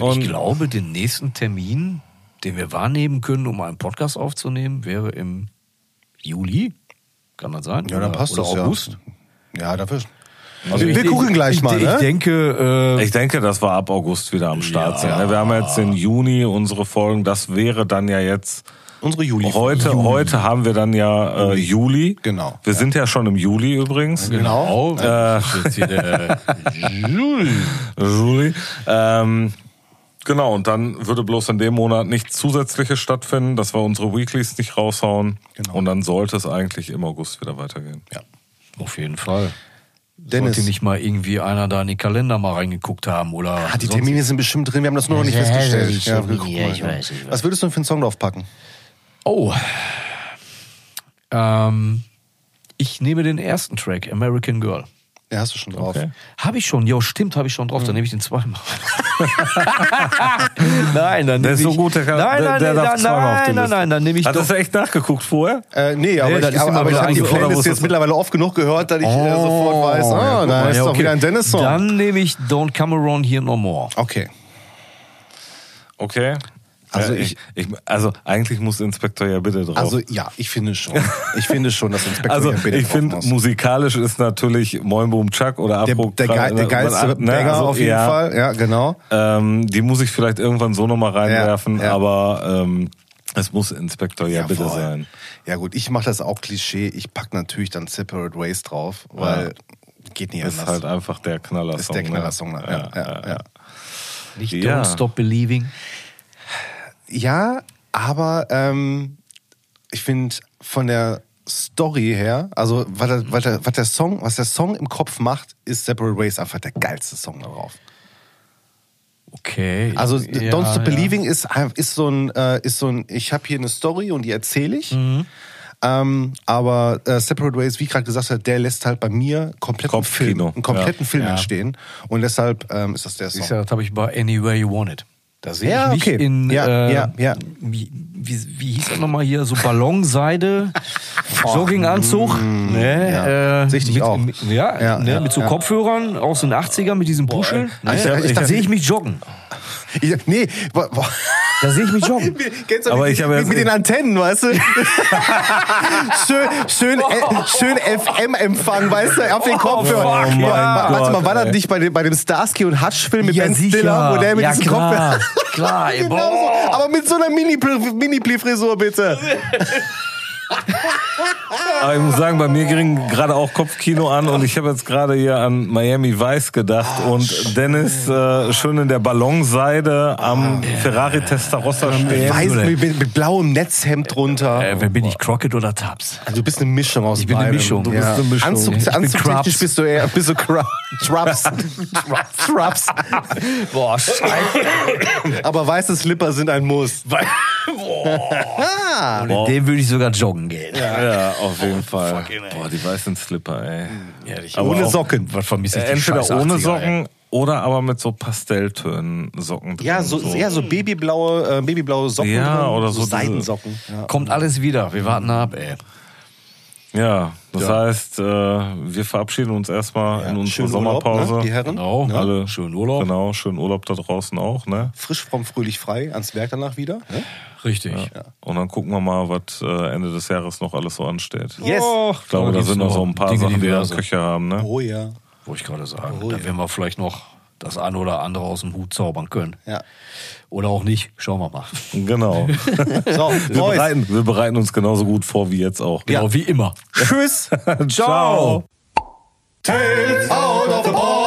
Also Und- ich glaube, den nächsten Termin, den wir wahrnehmen können, um einen Podcast aufzunehmen, wäre im Juli. Kann das sein? Ja, dann passt oder das, ja. August. Ja, dafür. Also wir gucken gleich ich, mal, Ich ne? denke, äh, Ich denke, dass wir ab August wieder am Start Ja. sind. ne? Wir haben jetzt den Juni unsere Folgen. Das wäre dann ja jetzt Unsere Juli. heute. Heute haben wir dann ja äh, Juli. Genau. Wir sind ja schon im Juli übrigens. genau. Äh, hier der <laughs> Juli. Juli. Ähm, genau. Und dann würde bloß in dem Monat nichts Zusätzliches stattfinden, dass wir unsere Weeklies nicht raushauen. Genau. Und dann sollte es eigentlich im August wieder weitergehen. Ja. Auf jeden Fall. Dennis. Sollte nicht mal irgendwie einer da in den Kalender mal reingeguckt haben oder. Ah, die Termine sind bestimmt drin, wir haben das nur noch nicht Ja, festgestellt. ich- Ja, ja, guck mal, ich ja. weiß, ich weiß. Was würdest du denn für einen Song draufpacken? Oh. Ähm, ich nehme den ersten Track, American Girl. Ja, hast du schon drauf. Okay. Habe ich schon, jo, stimmt, habe ich schon drauf, dann nehme ich den zweimal. <laughs> <laughs> nein, dann Der nehme ist so ich, gut, der kann- nein, der- nein, der nein, darf nein, zweimal auf die nein, nein, nein, dann nehme ich Hat doch, das echt nachgeguckt vorher? Äh, nee, aber, das ich, ist aber, ich habe die. Playlist jetzt mittlerweile oft genug gehört, dass ich äh, sofort weiß, ah, ja, guck da ist ja, doch okay. wieder ein Dennis-Song. Dann nehme ich Don't Come Around Here No More. Okay. Okay. Also Ja, ich, ich, also eigentlich muss Inspektor ja bitte drauf. Also ja, ich finde schon. Ich finde schon, dass Inspektor Also Jan Bitte ich drauf finde, muss. musikalisch ist natürlich Moin Boom Chuck oder der, Afro der, geil, der geilste ne, Banger also, auf jeden ja, Fall. Ja, genau. Ähm, die muss ich vielleicht irgendwann so nochmal reinwerfen, Ja, ja. aber ähm, es muss Inspektor ja, bitte voll. sein. Ja gut, ich mache das auch Klischee. Ich pack natürlich dann Separate Ways drauf, weil geht nicht Ist anders. halt einfach der Knallersong. ist der Knallersong. Ne? Ja, ja, ja. Nicht Ja. Don't Stop Believing. Ja, aber ähm, ich finde von der Story her, also was der, was, der, was der Song, was der Song im Kopf macht, ist Separate Ways einfach der geilste Song darauf. Okay. Also ja, Don't Stop ja. Believing ist, ist so ein, äh, ist so ein, ich habe hier eine Story und die erzähle ich. Mhm. Ähm, aber äh, Separate Ways, wie gerade gesagt hat, der lässt halt bei mir kompletten Film, einen kompletten Ja. Film Ja. entstehen. Und deshalb ähm, ist das der Song. Siehst du, das habe ich bei Anywhere You Want It. Da sehe Ja, ich mich okay. in, Ja, äh, ja, ja. Wie, wie, wie hieß das nochmal hier, so Ballonseide, <laughs> Jogginganzug. ne, ja. äh, Sehe ich dich mit, auch. Mit, ja, Ja, ne, ja, mit so ja. Kopfhörern aus den 80ern mit diesem Puschel. Ne, ich- da sehe ich mich joggen. Ich, nee, boah, <laughs> boah. Da sehe ich mich joggen. Kennst du Aber mit, ich habe mit, mit den Antennen, weißt du? <laughs> schön, schön, äh, schön FM-Empfang, weißt du, auf den Kopfhörern. fuck, Boah, ja. Warte mal, war das nicht bei dem, bei dem Starsky und Hutch-Film mit Ja, Ben sicher. Stiller, wo der mit Ja, diesen klar. Kopfhörern... Klar, ey, <laughs> Genau so, aber mit so einer Mini-Pl- Mini-Pli-Frisur, bitte. Aber ich muss sagen, bei mir ging gerade auch Kopfkino an und ich habe jetzt gerade hier an Miami Vice gedacht Ah, und Dennis äh, schön in der Ballonseide am Ferrari Testarossa stehen. Weiß, mit, mit, mit blauem Netzhemd drunter. Äh, wer bin ich, Crockett oder Tubbs? Also du bist eine Mischung aus Ich bin eine. Mischung. Du bist Ja. eine Mischung. Anzug, Ich bin Anzugtechnisch bist du eher bist du. Traps. <laughs> Traps. Boah, scheiße. Aber weiße Slipper sind ein Muss. <laughs> Mit dem würde ich sogar joggen gehen. Ja, auf jeden Fall. fucking. Boah, die weißen Slipper, ey. Ehrlich. Aber Ohne Socken. Was vermisse ich die Entweder ohne 80er, Socken ey. oder aber mit so Pastelltönen Socken drin. Ja, so, eher so babyblaue, äh, babyblaue Socken. Ja, drin, oder so diese- Seidensocken. Ja. Kommt alles wieder. Wir warten ab, ey. Ja, das Ja. heißt, äh, wir verabschieden uns erstmal in unsere Schönen Urlaub, Sommerpause. ne, die Herren. Genau. Ja. Alle Schönen Urlaub. Genau, schönen Urlaub da draußen auch, ne? Frisch, fromm, fröhlich, frei, ans Werk danach wieder. Ne? Richtig. Und dann gucken wir mal, was äh, Ende des Jahres noch alles so ansteht. Yes. Oh, Ich glaube, da sind noch so ein paar Dinge, Sachen, die wir im. Köcher haben, ne? Oh ja. Wollte ich gerade sagen. Oh, da ja. werden wir vielleicht noch das eine oder andere aus dem Hut zaubern können. ja. Oder auch nicht. Schauen wir mal. Genau. <laughs> So, Wir bereiten, wir bereiten uns genauso gut vor wie jetzt auch. Genau wie immer. Tschüss. <laughs> Ciao. Tales aus